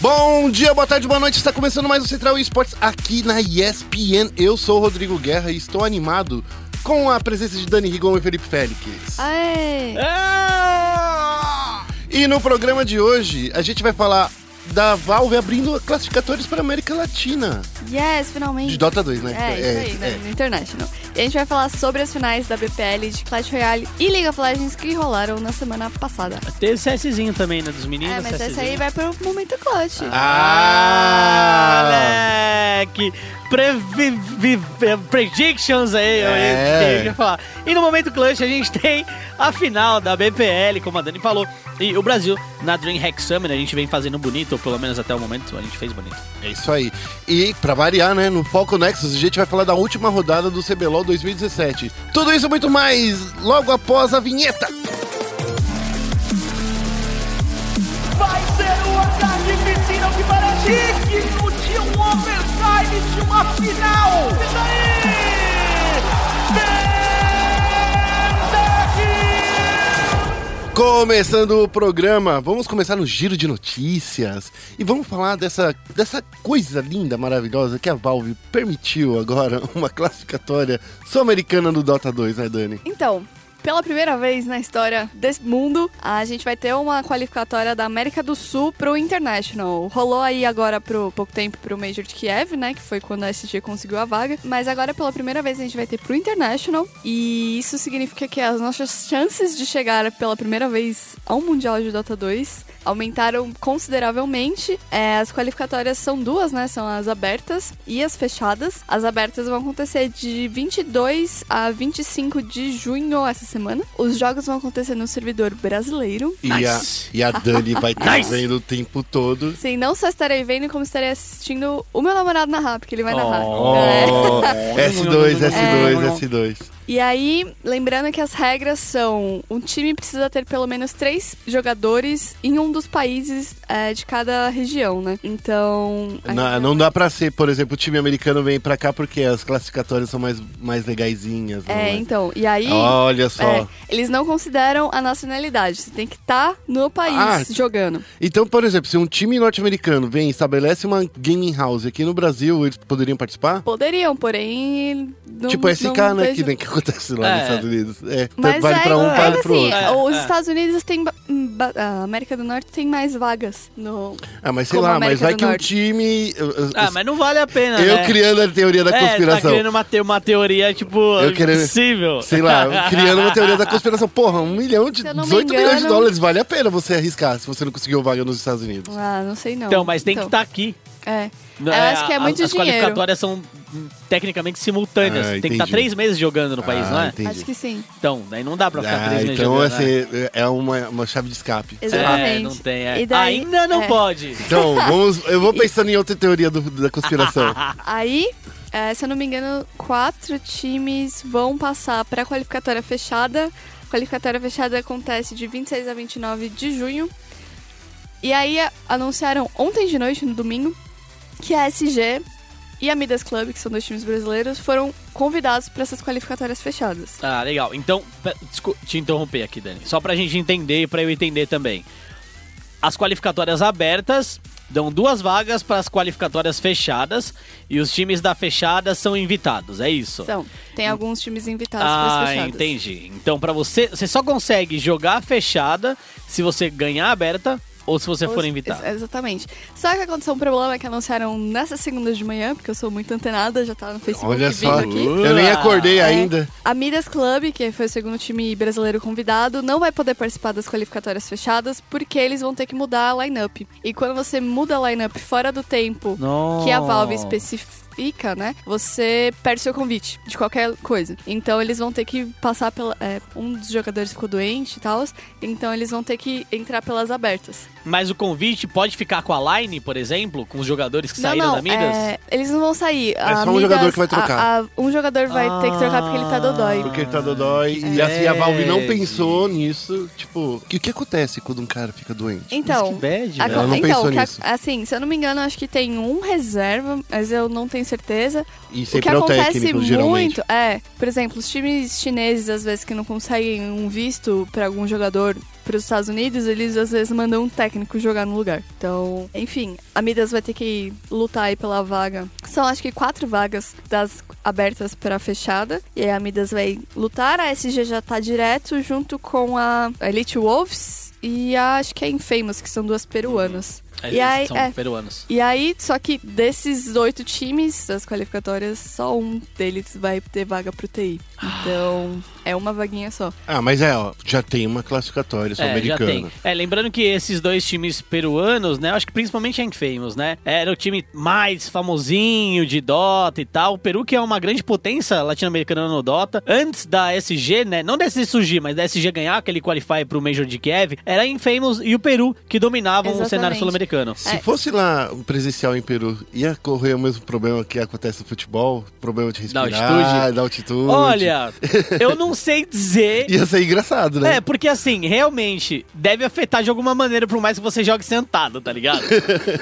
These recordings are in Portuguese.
Bom dia, boa tarde, boa noite. Está começando mais o Central Esportes aqui na ESPN. Eu sou o Rodrigo Guerra e estou animado com a presença de Dani Rigon e Felipe Félix. Aê! E no programa de hoje, a gente vai falar da Valve abrindo classificatórios para América Latina. Yes, finalmente. De Dota 2, né? É, isso aí, né? No International. E a gente vai falar sobre as finais da BPL de Clash Royale e League of Legends que rolaram na semana passada. Teve CSzinho também, né? Dos meninos. É, mas CSzinho. essa aí vai pro momento clutch. Ah! Moleque! Eh, predictions aí, eu É. ia- eu ia falar. E no momento clutch a gente tem a final da BPL, como a Dani falou. E o Brasil, na DreamHack Summit, a gente vem fazendo bonito, ou pelo menos até o momento a gente fez bonito. É isso aí. E pra variar, né, no Foco Nexus, a gente vai falar da última rodada do CBLOL 2017. Tudo isso e muito mais logo após a vinheta. Vai ser um ataque piscina que parece de uma final. E daí? Começando o programa, vamos começar no giro de notícias e vamos falar dessa, dessa coisa linda, maravilhosa que a Valve permitiu agora uma classificatória sul-americana no Dota 2, né, Dani? Então, pela primeira vez na história desse mundo, a gente vai ter uma qualificatória da América do Sul pro International. Rolou aí agora pro pouco tempo pro Major de Kiev, né? Que foi quando a SG conseguiu a vaga. Mas agora, pela primeira vez, a gente vai ter pro International. E isso significa que as nossas chances de chegar pela primeira vez ao Mundial de Dota 2 aumentaram consideravelmente. É, as qualificatórias são duas, né? São as abertas e as fechadas. As abertas vão acontecer de 22 a 25 de junho essa semana. Os jogos vão acontecer no servidor brasileiro. E, a, Nice. e a Dani vai estar Nice. vendo o tempo todo. Sim, não só estarei vendo, como estarei assistindo o meu namorado narrar, porque ele vai narrar. Oh. É. Oh, S2, S2, É. S2. E aí, lembrando que as regras são: um time precisa ter pelo menos três jogadores em um dos países é, de cada região, né? Então. Não, não dá pra ser, por exemplo, o time americano vem pra cá porque as classificatórias são mais, mais legaisinhas. não É, então. E aí. Olha só. é, eles não consideram a nacionalidade. Você tem que estar no país Ah, jogando. Então, por exemplo, se um time norte-americano vem e estabelece uma gaming house aqui no Brasil, eles poderiam participar? Poderiam, porém. Não, tipo SK, não né? vejo- que acontece lá É. nos Estados Unidos. É, tanto Mas vale é, pra um, mas vale pro assim, outro. É, os. Estados Unidos tem. ba- ba- A América do Norte tem mais vagas no. Ah, mas sei lá, mas vai que um Norte. time. eu- eu- Ah, mas não vale a pena, eu né? criando a teoria da É, tá conspiração. querendo uma, te- uma teoria, tipo, Eu querendo- impossível. Sei lá, eu criando uma teoria da conspiração. Porra, um milhão de. Se eu não me 18 milhões de engano- dólares. Vale a pena você arriscar se você não conseguiu vaga nos Estados Unidos. Ah, não sei não. Então, mas tem que Então, estar aqui. É. Não, Eu acho que é as- muito as dinheiro. qualificatórias são tecnicamente simultâneas. Ah, tem que entendi. estar três meses jogando no país, Ah, não é? entendi. Acho que sim. Então, daí não dá pra ficar Ah, três meses então, jogando. assim, né? é uma, uma chave de escape. Exatamente. É, não tem. é. Daí- Ainda não é. pode. Então, vamos, eu vou pensando em outra teoria do- da conspiração. Aí, é, se eu não me engano, quatro times vão passar para a qualificatória fechada. A qualificatória fechada acontece de 26 a 29 de junho. E aí a- anunciaram ontem de noite, no domingo, que a SG e a Midas Club, que são dois times brasileiros, foram convidados para essas qualificatórias fechadas. Ah, legal. Então, te interromper aqui, Dani. Só pra gente entender e pra eu entender também. As qualificatórias abertas dão duas vagas para as qualificatórias fechadas e os times da fechada são invitados, é isso? Então, tem alguns times invitados para Ah, as fechadas. entendi. Então, pra você, você só consegue jogar a fechada se você ganhar a aberta ou se você Ou for invitado. ex- Exatamente. Só que aconteceu um problema que anunciaram nessa segunda de manhã, porque eu sou muito antenada, já tá no Facebook Olha vindo só, aqui. eu nem acordei É, ainda. A Midas Club, que foi o segundo time brasileiro convidado, não vai poder participar das qualificatórias fechadas porque eles vão ter que mudar a lineup. E quando você muda a lineup fora do tempo que a Valve especifica fica, né? Você perde seu convite de qualquer coisa. Então eles vão ter que passar pela. é, um dos jogadores ficou doente e tal. Então eles vão ter que entrar pelas abertas. Mas o convite pode ficar com a line, por exemplo, com os jogadores que não, saíram não. da Midas? é, eles não vão sair. É A só um Midas- jogador que vai trocar. a- a- um jogador vai ter que trocar porque ele tá dodói. Porque ele tá dodói. E É. assim, a Valve não pensou nisso. Tipo, que- o que acontece quando um cara fica doente? Então. que bad, a- velho. Ela não então, pensou nisso. assim, se eu não me engano, acho que tem um reserva, mas eu não tenho certeza. E O que é o acontece técnico, geralmente. muito é, por exemplo, os times chineses, às vezes, que não conseguem um visto pra algum jogador pros Estados Unidos, eles às vezes mandam um técnico jogar no lugar. Então, enfim, a Midas vai ter que lutar aí pela vaga. São acho que quatro vagas das abertas para fechada. E aí a Midas vai lutar. A SG já tá direto junto com a Elite Wolves e a, acho que é Infamous, que são duas peruanas. Eles E aí, são é. peruanos. E aí, só que desses oito times das qualificatórias, só um deles vai ter vaga pro TI. Então, é uma vaguinha só. Ah, mas é, ó, já tem uma classificatória É, já sul-americana. tem. É, lembrando que esses dois times peruanos, né? eu Acho que principalmente a Infamous, né? Era o time mais famosinho de Dota e tal. O Peru, que é uma grande potência latino-americana no Dota. Antes da SG, né? Não da SG surgir, mas da SG ganhar aquele qualify pro Major de Kiev, era a Infamous e o Peru que dominavam o Exatamente. cenário sul-americano. Se É. fosse lá presencial em Peru, ia correr o mesmo problema que acontece no futebol? Problema de Da respirar, altitude? da altitude. Olha, eu não sei dizer. Ia ser engraçado, né? É, porque assim, realmente, deve afetar de alguma maneira, por mais que você jogue sentado, tá ligado?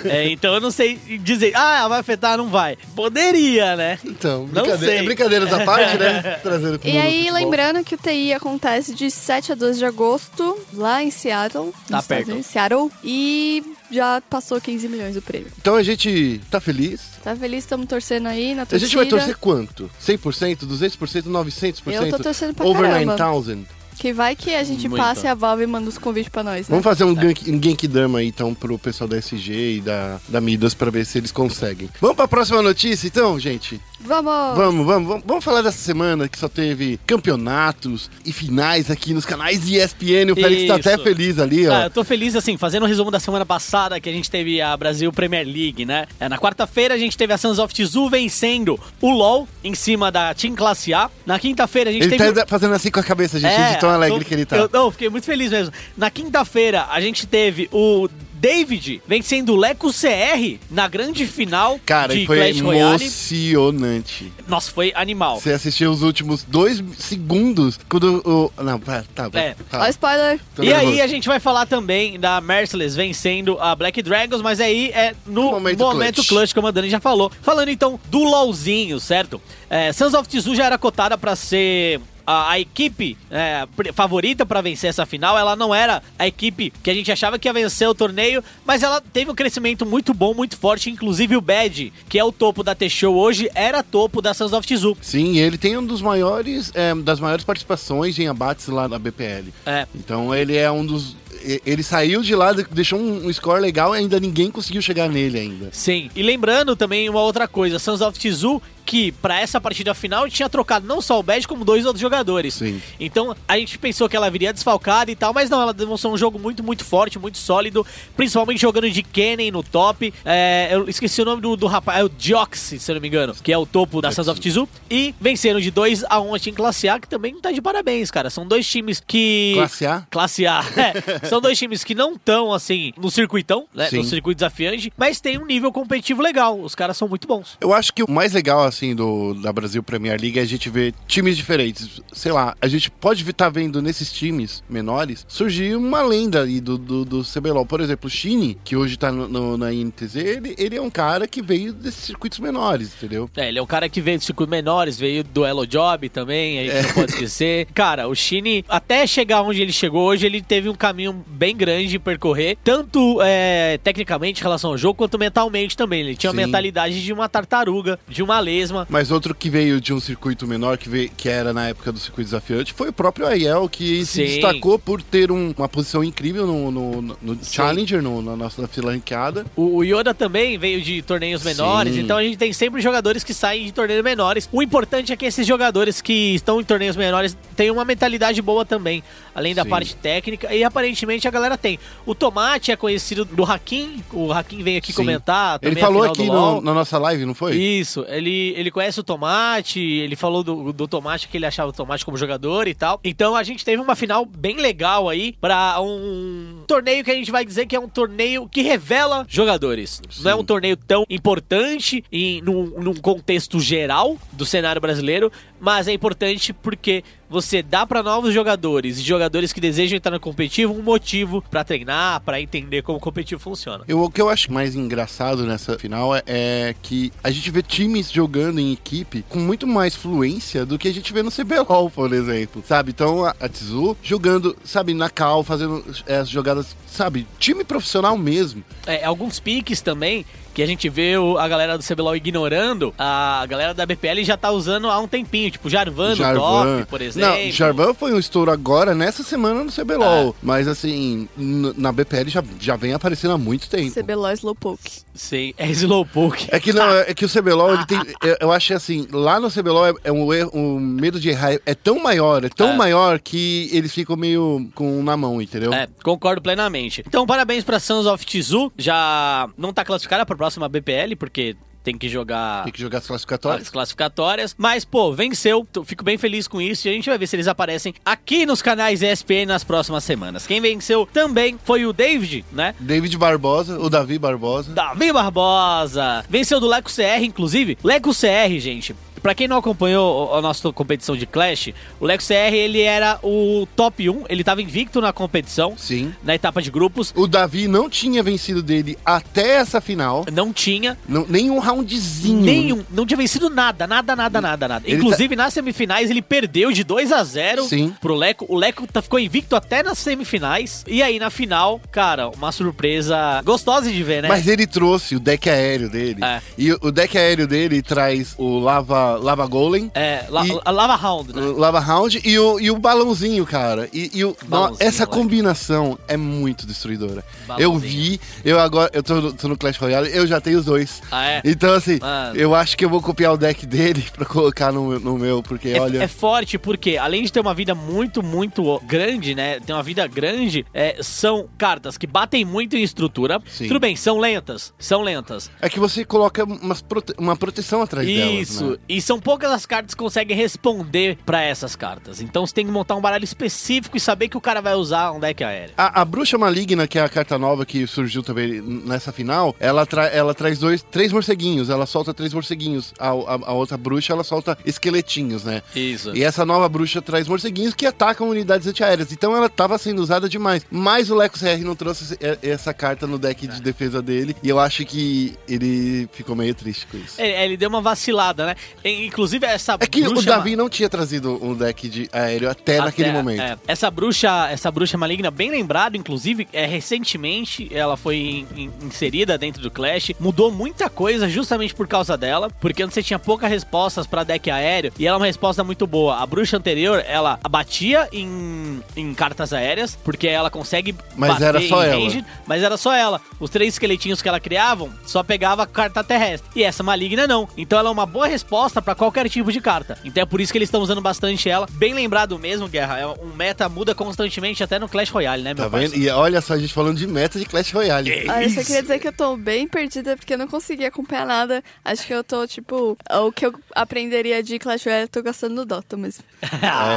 É, então eu não sei dizer, ah, vai afetar, não vai. Poderia, né? Então, Não brincadeira, sei. brincadeiras à parte, né? Trazendo E aí, lembrando que o TI acontece de 7 a 12 de agosto, lá em Seattle. Tá perto. Unidos, Seattle. E já passou 15 milhões o prêmio. Então a gente tá feliz. Tá feliz? Estamos torcendo aí na A torcida. gente vai torcer quanto? 100%, 200%, 900%? Eu tô torcendo pra Over caramba. 9000? Que vai que a gente Muito. passe a Valve e manda os convites pra nós, né? Vamos fazer um gank, um Genkidama aí, então, pro pessoal da SG e da, da Midas pra ver se eles conseguem. Vamos pra próxima notícia, então, gente? Vamos! Vamos, vamos, vamos, vamos falar dessa semana que só teve campeonatos e finais aqui nos canais ESPN. O Félix tá Isso. até feliz ali, ó. Ah, eu tô feliz, assim, fazendo um resumo da semana passada que a gente teve a Brasil Premier League, né? É, na quarta-feira a gente teve a Suns of Tizu vencendo o LoL em cima da Team Classe A. Na quinta-feira a gente Ele teve... tá fazendo assim com a cabeça, gente, de tão alegre tô- que ele tá. Eu, não, fiquei muito feliz mesmo. Na quinta-feira, a gente teve o David vencendo o Leco CR na grande final Cara, de e foi Clash Royale. emocionante. Nossa, foi animal. Você assistiu os últimos dois segundos quando o. Não, tá, tá. É. tá. Ó, spoiler! Tô e nervoso. aí a gente vai falar também da Merciless vencendo a Black Dragons, mas aí é no Momento momento, clutch. clutch. como a Dani já falou. Falando então do LOLzinho, certo? É, Sons of Tzu já era cotada pra ser a, a equipe é, favorita pra vencer essa final. Ela não era a equipe que a gente achava que ia vencer o torneio, mas ela teve um crescimento muito bom, muito forte. Inclusive o Bad, que é o topo da T-Show hoje, era topo da Sons of Tzu. Sim, ele tem um dos maiores, é, das maiores participações em abates lá na BPL. É, Então ele é um dos. Ele saiu de lá, deixou um, score legal e ainda ninguém conseguiu chegar nele ainda. Sim. E lembrando também uma outra coisa, Sons of Tzu, que pra essa partida final tinha trocado não só o Bad, como dois outros jogadores. Sim. Então a gente pensou que ela viria desfalcada e tal, mas não, ela demonstrou um jogo muito, muito forte, muito sólido, principalmente jogando de Kennen no top. É, eu esqueci o nome do, do rapaz, é o Dioxy, se eu não me engano, que é o topo da Sons of Tzu. E venceram de 2 a 1 um a time classe A, que também tá de parabéns, cara. São dois times que. Classe A? Classe A. É, são dois times que não estão, assim, no circuitão, né? Sim. No circuito desafiante, mas tem um nível competitivo legal. Os caras são muito bons. Eu acho que o mais legal, assim, do, da Brasil Premier League é a gente ver times diferentes. Sei lá, a gente pode estar vendo nesses times menores surgir uma lenda aí do, do, do CBLOL. Por exemplo, o Shine, que hoje tá no, no- na INTZ, ele, ele é um cara que veio desses circuitos menores, entendeu? É, ele é um cara que veio de circuitos menores, veio do Elo Job também, a gente não pode esquecer. Cara, o Shine, até chegar onde ele chegou hoje, ele teve um caminho bem grande de percorrer, tanto é, tecnicamente em relação ao jogo, quanto mentalmente também. Ele tinha Sim. a mentalidade de uma tartaruga, de uma lesma. Mas outro que veio de um circuito menor, que, veio, que era na época do circuito desafiante, foi o próprio Aiel, que se Sim. destacou por ter um- uma posição incrível no, no, no- no. Challenger, no, na nossa fila ranqueada. O, o Yoda também veio de torneios menores, Sim. então a gente tem sempre jogadores que saem de torneios menores. O importante é que esses jogadores que estão em torneios menores tenham uma mentalidade boa também, além da parte técnica, e aparentemente a galera tem. O Tomate é conhecido do Hakim, o Hakim veio aqui Sim. comentar. Ele falou aqui no- na nossa live, não foi? Isso, ele, ele conhece o Tomate, ele falou do, do Tomate que ele achava o Tomate como jogador e tal. Então a gente teve uma final bem legal aí pra um torneio que a gente vai dizer que é um torneio que revela jogadores. Não é Sim. um torneio tão importante em, num, num contexto geral do cenário brasileiro, mas é importante porque você dá pra novos jogadores e jogadores que desejam entrar no competitivo um motivo pra treinar, pra entender como o competitivo funciona. Eu- o que eu acho mais engraçado nessa final é, é que a gente vê times jogando em equipe com muito mais fluência do que a gente vê no CBLOL, por exemplo, sabe? Então a, a Tzu jogando, sabe, na cal, fazendo é, as jogadas, sabe? Time profissional mesmo. É, alguns piques também que a gente vê o- a galera do CBLOL ignorando, a galera da BPL já tá usando há um tempinho, tipo Jarvan no top, por exemplo. Não, Jarvan foi um estouro agora, nessa semana no CBLOL. Mas assim, na BPL já, já vem aparecendo há muito tempo. CBLOL Slowpoke. Sim, é Slowpoke. É que não, é que o CBLOL, ele tem. Eu, eu acho assim, lá no CBLOL é, é um erro, o medo de errar é tão maior, é tão É. maior que eles ficam meio com um na mão, entendeu? É, concordo plenamente. Então, parabéns pra Sons of Tizu. Já não tá classificada pra próxima BPL, porque tem que jogar Tem que jogar as classificatórias. as classificatórias. Mas, pô, venceu. Fico bem feliz com isso. E a gente vai ver se eles aparecem aqui nos canais ESPN nas próximas semanas. Quem venceu também foi o David, né? David Barbosa, o Davi Barbosa. Davi Barbosa. Venceu do Leco CR, inclusive. Leco CR, gente. Pra quem não acompanhou a nossa competição de Clash, o Leco CR, ele era o top 1. Ele tava invicto na competição, Sim. na etapa de grupos. O Davi não tinha vencido dele até essa final. Não tinha Não, nem um roundzinho. nenhum, não tinha vencido nada, nada, nada, nada, nada. Ele Inclusive nas semifinais ele perdeu de 2 a 0 Sim. pro Leco. O Leco tá- ficou invicto até nas semifinais. E aí na final, cara, uma surpresa gostosa de ver, né? Mas ele trouxe o deck aéreo dele. É. E o deck aéreo dele traz o Lava, lava Golem. É, la, E- a Lava Round, né? Lava Round e o, e o balãozinho, cara. E, e o, Balãozinho, essa moleque. combinação é muito destruidora. Balãozinho. Eu vi, eu agora, eu tô, tô no Clash Royale, eu já tenho os dois. Ah, é? Então, assim, Mano. eu acho que eu vou copiar o deck dele pra colocar no, no meu, porque É, olha. é forte porque, além de ter uma vida muito, muito grande, né? Tem uma vida grande, é, são cartas que batem muito em estrutura. Sim. Tudo bem, são lentas. São lentas. É que você coloca prote- uma proteção atrás delas. Isso. né? E são poucas as cartas que conseguem responder pra essas cartas. Então você tem que montar um baralho específico e saber que o cara vai usar um deck aéreo. A, a Bruxa Maligna, que é a carta nova que surgiu também nessa final, ela, tra ela traz dois, três morceguinhos. Ela solta três morceguinhos. A, a- a outra bruxa, ela solta esqueletinhos, né? Isso. E essa nova bruxa traz morceguinhos que atacam unidades antiaéreas. Então ela tava sendo usada demais. Mas o Leco CR não trouxe essa carta no deck de defesa dele. E eu acho que ele ficou meio triste com isso. É, ele deu uma vacilada, né? Inclusive, essa É que o bruxa Davi não tinha trazido um deck de aéreo até, naquele Até, momento. é. Essa bruxa, essa bruxa maligna, bem lembrado, inclusive, é recentemente ela foi in- in- inserida dentro do Clash. Mudou muita coisa justamente por causa dela, porque antes você tinha poucas respostas pra deck aéreo e ela é uma resposta muito boa. A bruxa anterior, ela batia em, em cartas aéreas, porque ela consegue Mas bater era só em ela. range, mas era só ela. Os três esqueletinhos que ela criavam só pegava carta terrestre. E essa maligna não. Então ela é uma boa resposta pra qualquer tipo de carta. Então é por isso que eles estão usando bastante ela. Bem lembrado mesmo, Guerra. É um meta muda constantemente até no Clash Royale, né, meu Tá vendo? E olha só, a gente falando de meta de Clash Royale. Ah, eu só queria dizer que eu tô bem perdida porque eu não consegui acompanhar nada. Acho que eu tô, tipo, o que eu aprenderia de Clash Royale, eu tô gostando do Dota mesmo.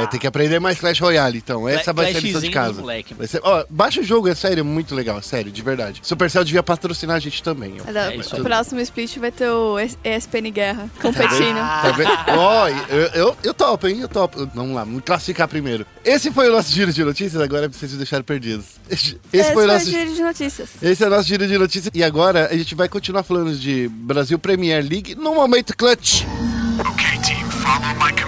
É, tem que aprender mais Clash Royale, então. Essa vai ser a lição de casa. ser- ó, baixa o jogo, é sério, é muito legal, sério, de verdade. Supercell devia patrocinar a gente também, ó. É isso o próximo split vai ter o ES- ESPN Guerra competindo. Tá vendo? Ó, eu, eu, eu topo, hein? Eu topo. Vamos lá, vamos classificar primeiro. Esse foi o nosso giro de notícias, agora vocês me deixaram perdidos. Esse, esse foi o nosso. giro de notícias. Esse é o nosso giro de notícias. E agora a gente vai continuar falando de Brasil Premier League no momento clutch. Okay, team, follow my.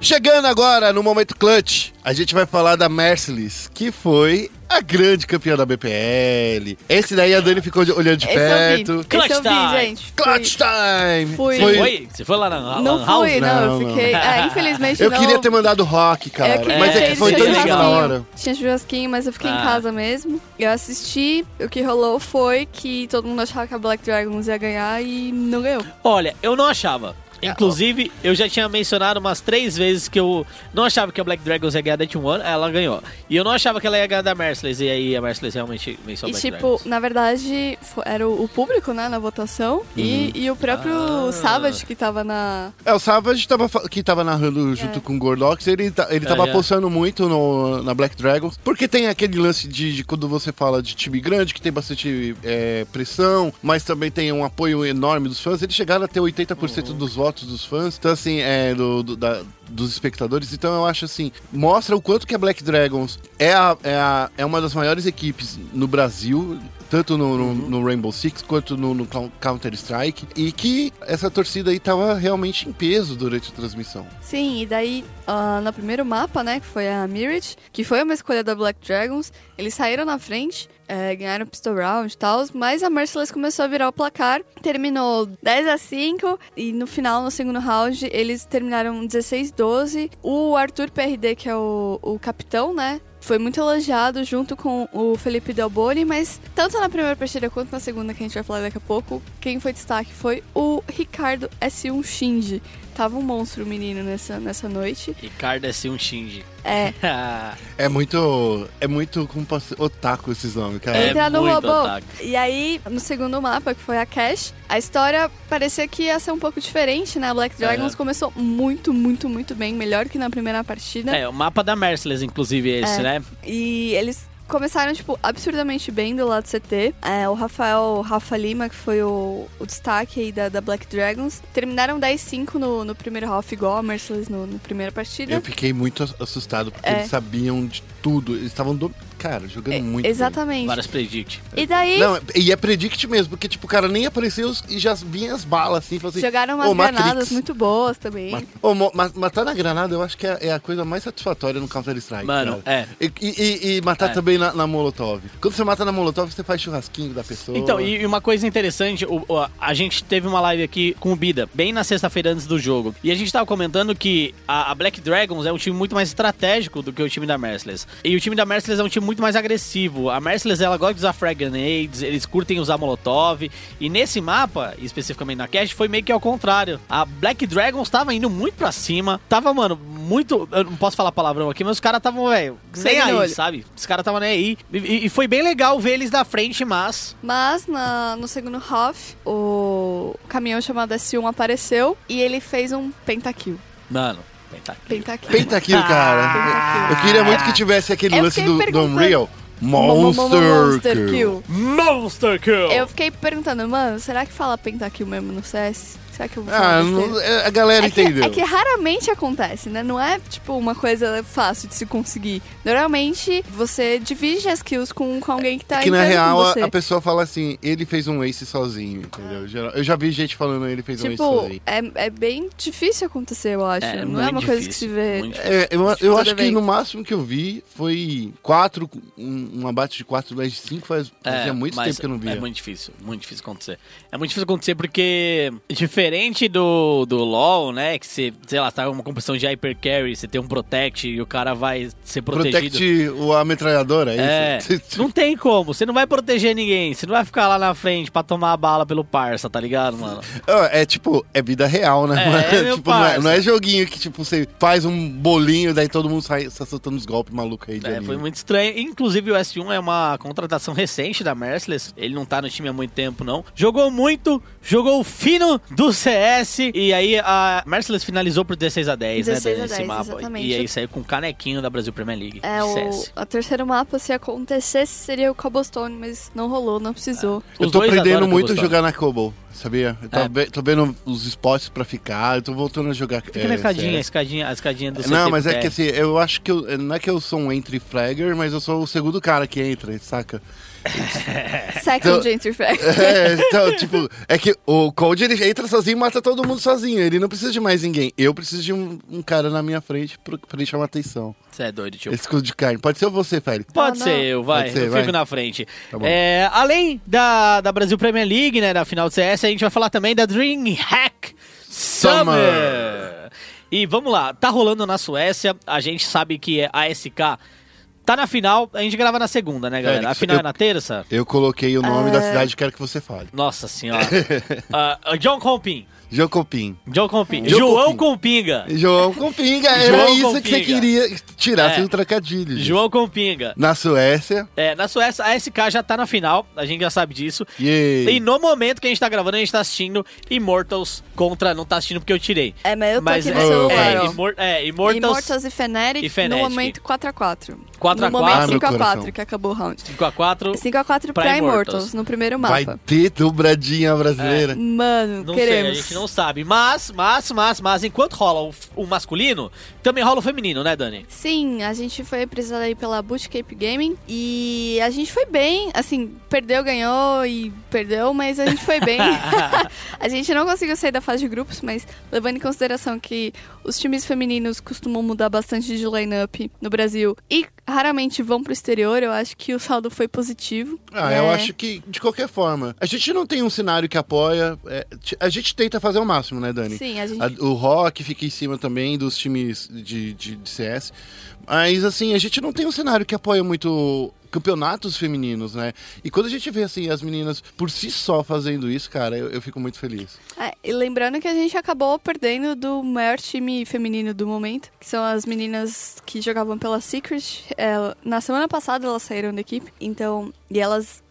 Chegando agora no momento clutch, a gente vai falar da Merciless, que foi a grande campeã da BPL. Esse daí a Dani ficou olhando de Esse eu vi. perto. Esse Clutch eu vi, time. gente. Clutch time! Fui. Você foi? Você foi lá na Não Lan House? fui, não, Não, eu não. fiquei. É, infelizmente Eu não. queria ter mandado rock, cara. Eu queria mas é que foi tão legal na hora. Tinha churrasquinho, mas eu fiquei Ah. em casa mesmo. Eu assisti, o que rolou foi que todo mundo achava que a Black Dragons ia ganhar e não ganhou. Olha, eu não achava. Inclusive, eu já tinha mencionado umas três vezes que eu não achava que a Black Dragons ia ganhar da T1, ela ganhou. E eu não achava que ela ia ganhar da Merciless, e aí a Merciless realmente venceu a E Black tipo, Dragons. na verdade, era o público, né, na votação. E, e o próprio Ah. Savage que tava na. É, o Savage tava, fa- que tava narrando junto É. com o Gordox, ele, ele É, tava é. apostando muito no, na Black Dragons, porque tem aquele lance de, de quando você fala de time grande, que tem bastante é, pressão, mas também tem um apoio enorme dos fãs, eles chegaram a ter 80% Uhum. dos votos dos fãs, então assim, é, do, do- da- dos espectadores, então eu acho assim, mostra o quanto que a Black Dragons é, a, é, a- é uma das maiores equipes no Brasil, tanto no, no- no Rainbow Six quanto no, no Cou- Counter-Strike, e que essa torcida aí tava realmente em peso durante a transmissão. Sim, e daí ah, no primeiro mapa, né, que foi a Mirage, que foi uma escolha da Black Dragons, eles saíram na frente, é, ganharam o pistol round e tal, mas a Merciless começou a virar o placar, terminou 10 a 5 e no final, no segundo round, eles terminaram 16-12. O Arthur PRD, que é o, o capitão, né, foi muito elogiado junto com o Felipe Delboni, mas tanto na primeira partida quanto na segunda, que a gente vai falar daqui a pouco, quem foi destaque foi o Ricardo S1 Shinji. Tava um monstro o menino nessa, nessa noite. Ricardo é ser um Shinji. É, É muito. É muito como posso otaku esses nomes, cara. É entrar no muito robô. otaku. E aí, no segundo mapa, que foi a Cash, a história parecia que ia ser um pouco diferente, né? A Black Dragons É. começou muito, muito, muito bem, melhor que na primeira partida. É, o mapa da Merciless, inclusive, esse, É. né? E eles começaram, tipo, absurdamente bem do lado CT. É, o Rafael Rafa Lima, que foi o, o destaque aí da, da Black Dragons, terminaram 10-5 no, no primeiro half, igual a Merciless no, no primeira partida. Eu fiquei muito ass- assustado, porque É. eles sabiam de tudo. Eles estavam, do... cara, jogando É, muito bem. Exatamente. Várias predict. E daí, Não, e é predict mesmo, porque, tipo, o cara nem apareceu e já vinha as balas, assim, assim... jogaram umas "Ô, Matrix, granadas muito boas também. ma- ma- matar na granada eu acho que é, é a coisa mais satisfatória no Counter-Strike. Mano, cara. é. E, e- e matar É. também na, na Molotov. Quando você mata na Molotov, você faz churrasquinho da pessoa. Então, e e uma coisa interessante, o- o- a gente teve uma live aqui com o Bida, bem na sexta-feira antes do jogo. E a gente tava comentando que a, a Black Dragons é um time muito mais estratégico do que o time da Merciless. E o time da Merciless é um time muito mais agressivo. A Merciless, ela gosta de usar frag grenades, eles curtem usar molotov. E nesse mapa, especificamente na Cash, foi meio que ao contrário. A Black Dragons tava indo muito pra cima. Tava, mano, muito... Eu não posso falar palavrão aqui, mas os caras estavam, velho, nem no aí, olho. sabe? Os caras estavam nem aí. E, e- e foi bem legal ver eles da frente, mas... Mas na- no segundo half, o caminhão chamado S1 apareceu e ele fez um pentakill. Mano, pentakill. Pentakill. Pentakill, cara. Pentakill. Eu queria muito que tivesse aquele Eu lance do, do Unreal. Mo- mo- mo- Monster, Monster Kill. Kill. Monster Kill! Eu fiquei perguntando, mano, será que fala pentakill mesmo no CS? Será que eu vou Ah, falar não- besteira? é, a galera É que, entendeu. é que raramente acontece, né? Não é, tipo, uma coisa fácil de se conseguir. Normalmente, você divide as kills com, com alguém que tá que na entrando real com a, você. a pessoa fala assim, ele fez um ace sozinho, entendeu? Geral- Eu já vi gente falando ele fez um ace Tipo, sozinho. é, é bem difícil acontecer, eu acho. É, não é muito uma coisa que difícil, se vê. muito difícil. É, eu, eu Todo acho que no máximo que eu vi foi quatro, um, um abate de 4 10 de 5 faz, fazia muito mas tempo que eu não via. É muito difícil, muito difícil acontecer. É muito difícil acontecer porque, diferente do, do LoL, né, que você, sei lá, você tá com uma composição de hyper carry, você tem um protect e o cara vai ser protegido. Protect o, a metralhadora, é, É, isso? não tem como, você não vai proteger ninguém, você não vai ficar lá na frente pra tomar a bala pelo parça, tá ligado, mano? Ah, É tipo, é vida real, né? É, mano? meu tipo, não é, não é joguinho que tipo, você faz um bolinho, daí todo mundo sai, sai soltando os golpes malucos aí de É, anime. foi muito estranho. Inclusive, o S1 é uma contratação recente da Merciless. Ele não tá no time há muito tempo, não. Jogou muito, jogou fino do CS. E aí a Merciless finalizou por 16 a 10, 16 né? a Nesse 10, mapa. exatamente. E aí saiu com o canequinho da Brasil Premier League. É, o, CS. a terceiro mapa, se acontecesse, seria o Cobblestone, mas não rolou, não precisou. Eu Os tô aprendendo muito a jogar na Cobble, sabia? Eu tô, É. ve- tô vendo os spots pra ficar, eu tô voltando a jogar. Fica é, na escadinha, escadinha, a escadinha do Não, CT mas é que assim, eu acho que eu, não é que eu sou um entry flagger, mas eu sou o segundo cara que entra, saca? Second Então- Gentry Frag. É, então, tipo, é que o Cold ele entra sozinho e mata todo mundo sozinho. Ele não precisa de mais ninguém. Eu preciso de um, um cara na minha frente pra, pra ele chamar atenção. Você é doido, tio. Esse escudo de carne. Pode ser você, Félix. Pode Não, ser, não. eu, vai. Pode ser, eu vai. fico na frente. Tá. É, além da, da Brasil Premier League, né, da final do CS, a gente vai falar também da DreamHack Summer. Summer. E vamos lá, tá rolando na Suécia, a gente sabe que a SK tá na final, a gente grava na segunda, né, galera? Félix, a final eu- é na terça? Eu coloquei o nome da É. cidade quero que você fale. Nossa senhora. Ah, John Compin. Jocopim. John Compin. John João Compin. Compinga. João Compinga, era João isso que você Compinga. queria tirar É. sem um trocadilho. gente. João Compinga. Na Suécia. É, na Suécia, a SK já tá na final, a gente já sabe disso. Yay. E no momento que a gente tá gravando, a gente tá assistindo Immortals contra. Não tá assistindo porque eu tirei. É, mas eu tô Mas aqui é, no celular, é, ó. Immor- é, Immortals, Immortals e Fnatic, e Fnatic. no momento 4x4. 4 a No 4. momento Ah, meu 5x4, coração. que acabou o round. 5x4. 5x4 pra, Pra Immortals. Immortals. no primeiro Vai mapa. ter dobradinha brasileira. Mano, Não sei, a queremos. gente não sabe. Mas, mas, mas, mas, enquanto rola o, o masculino, também rola o feminino, né, Dani? Sim, a gente foi apresentada aí pela Bootcamp Gaming e a gente foi bem, assim, perdeu, ganhou e perdeu, mas a gente foi bem. a gente não conseguiu sair da fase de grupos, mas levando em consideração que os times femininos costumam mudar bastante de line-up no Brasil e raramente vão pro exterior, eu acho que o saldo foi positivo. Ah, É, eu acho que, de qualquer forma, a gente não tem um cenário que apoia. é, a gente tenta fazer o máximo, né, Dani? Sim, a gente... A- o Rock fica em cima também dos times de, de, de CS. Mas, assim, a gente não tem um cenário que apoia muito campeonatos femininos, né? E quando a gente vê, assim, as meninas por si só fazendo isso, cara, eu, eu fico muito feliz. É, e lembrando que a gente acabou perdendo do maior time feminino do momento, que são as meninas que jogavam pela Secret. É, na semana passada elas saíram da equipe, então, e elas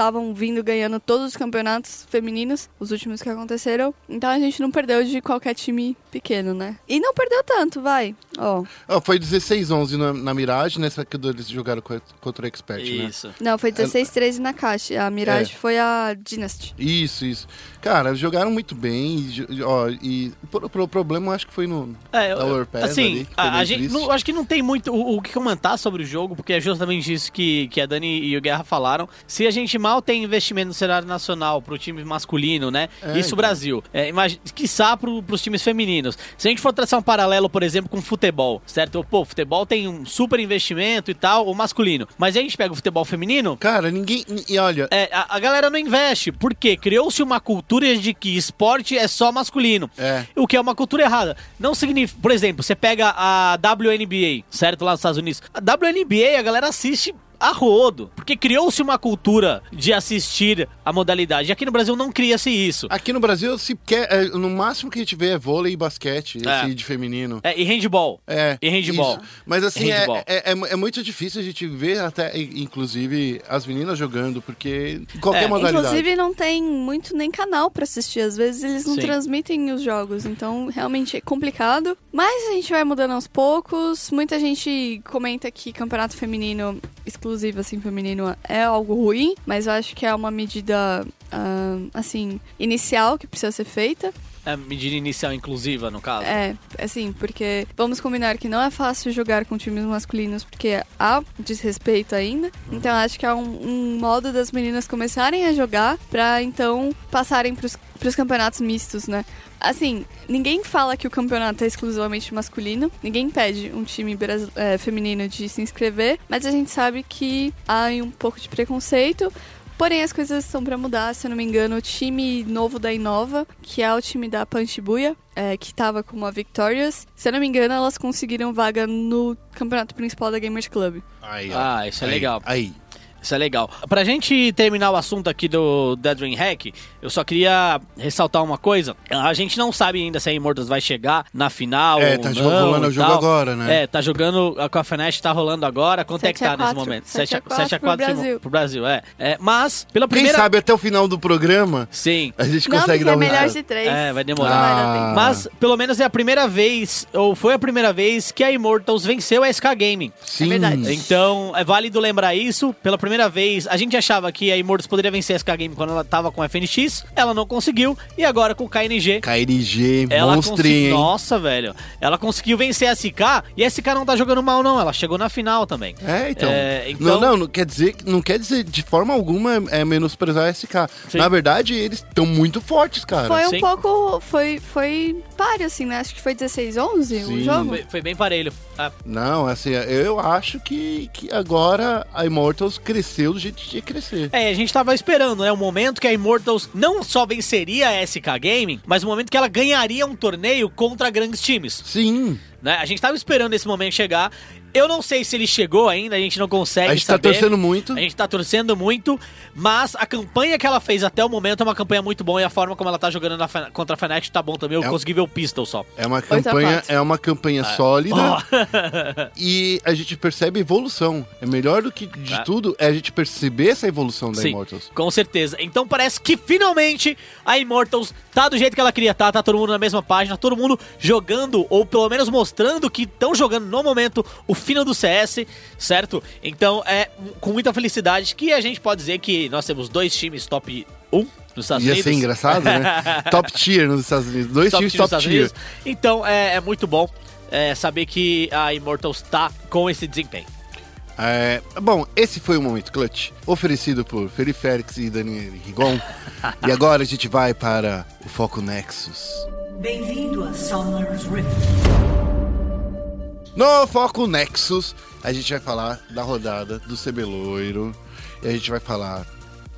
estavam vindo ganhando todos os campeonatos femininos, os últimos que aconteceram. Então a gente não perdeu de qualquer time pequeno, né? E não perdeu tanto, vai. Ó. Ó, foi 16-11 na, na Mirage, nessa que eles jogaram co- contra o Expert, né? Isso. Não, foi 16-13 na caixa. A Mirage É. foi a Dynasty. Isso, isso. Cara, jogaram muito bem. E, ó, e o problema eu acho que foi no. É, Da Overpass assim, ali, a, a gente, não, acho que não tem muito o, o que comentar sobre o jogo, porque é justamente isso que, que a Dani e o Guerra falaram. Se a gente mal tem investimento no cenário nacional pro time masculino, né? É, isso então. Brasil. É, imagina, quiçá pro, pros times femininos. Se a gente for traçar um paralelo, por exemplo, com futebol, certo? Pô, futebol tem um super investimento e tal, o masculino. Mas aí a gente pega o futebol feminino, Cara, ninguém. E olha, é, a, a galera não investe. Por quê? Criou-se uma cultura de que esporte é só masculino. É. O que é uma cultura errada. Não significa. Por exemplo, você pega a WNBA, certo? Lá nos Estados Unidos. A WNBA, a galera assiste a rodo. Porque criou-se uma cultura de assistir a modalidade. E aqui no Brasil não cria-se isso. aqui no Brasil, se quer, é, no máximo que a gente vê é vôlei e basquete, É. esse de feminino. É, e handball. É. E handball. isso. Mas assim, é, Handball. é, é, é muito difícil a gente ver até, inclusive, as meninas jogando, porque qualquer É. modalidade. Inclusive, não tem muito nem canal pra assistir. Às vezes eles não Sim. transmitem os jogos, então realmente é complicado. Mas a gente vai mudando aos poucos. Muita gente comenta que campeonato feminino, exclusivo assim, feminino, é algo ruim, mas eu acho que é uma medida, ah, assim, inicial que precisa ser feita. É medida inicial inclusiva, no caso. É, assim, porque vamos combinar que não é fácil jogar com times masculinos, porque há desrespeito ainda. Então acho que é um, um modo das meninas começarem a jogar pra então passarem pros, pros campeonatos mistos, né? Assim, ninguém fala que o campeonato é exclusivamente masculino, ninguém pede um time é, feminino de se inscrever, mas a gente sabe que há um pouco de preconceito. Porém, as coisas estão pra mudar, se eu não me engano, o time novo da Inova, que é o time da Panchibuya, é, que tava com a Victorious, se eu não me engano, elas conseguiram vaga no campeonato principal da Gamers Club. Aí, ó. Ah, isso é Aí, legal. Aí. Isso é legal. Pra gente terminar o assunto aqui do Dead Dream Hack, eu só queria ressaltar uma coisa. A gente não sabe ainda se a Immortals vai chegar na final É, ou tá não rolando o jogo tal. agora, né? É, tá jogando, a Cafenet tá rolando agora. Quanto é que 7 a tá nesse 4, momento? 7 a 4 7 a pro 4 Brasil. pro Brasil, é. É, Mas, pela Quem primeira... sabe até o final do programa Sim. a gente não, consegue dar é um melhor resultado. de três. É, vai Não demorar. dar tempo. Mas, pelo menos é a primeira vez, ou foi a primeira vez, que a Immortals venceu a SK Gaming. Sim. verdade. Então, é válido lembrar isso. Pela primeira vez, a gente achava que a Immortals poderia vencer a SK Game quando ela tava com a FNX. Ela não conseguiu. E agora com o KNG. KNG, Ela monstrinho? Nossa, velho. Ela conseguiu vencer a SK. E a SK não tá jogando mal, não. Ela chegou na final também. É, então. É, então- Não, não, não quer dizer, não quer dizer de forma alguma é menosprezar a SK. Sim. Na verdade, eles estão muito fortes, cara. Foi um Sim. pouco. Foi, foi páreo, assim, né? Acho que foi 16, 11 o jogo. Foi, foi bem parelho. Ah, Não, assim, eu acho que, que agora a Immortals cresceu do jeito que tinha que crescer. É, a gente tava esperando, né? O momento que a Immortals não só venceria a SK Gaming, mas o momento que ela ganharia um torneio contra grandes times. Sim, Né? A gente tava esperando esse momento chegar. Eu não sei se ele chegou ainda, a gente não consegue a gente tá saber. torcendo muito. A gente tá torcendo muito, mas a campanha que ela fez até o momento é uma campanha muito boa e a forma como ela tá jogando na contra a Fnatic tá bom também. Eu É um- consegui ver o pistol só. É uma a campanha, é uma campanha sólida Ó. e a gente percebe evolução. É melhor do que de É. tudo é a gente perceber essa evolução da Sim, Immortals. com certeza. Então parece que finalmente a Immortals tá do jeito que ela queria estar, tá todo mundo na mesma página, todo mundo jogando, ou pelo menos mostrando que estão jogando no momento o final do CS, certo? Então é com muita felicidade que a gente pode dizer que nós temos dois times top 1, nos Estados Ia Unidos. ser engraçado, né? top tier nos Estados Unidos. Dois Top times top Estados tier. Unidos. Então é, é muito bom é, saber que a Immortals tá com esse desempenho. É, bom, esse foi o Momento Clutch, oferecido por Felipe Félix e Daniel Rigon. e agora a gente vai para o Foco Nexus. Bem-vindo a Summer's Rift. No Foco Nexus, a gente vai falar da rodada do Cebeloiro. E a gente vai falar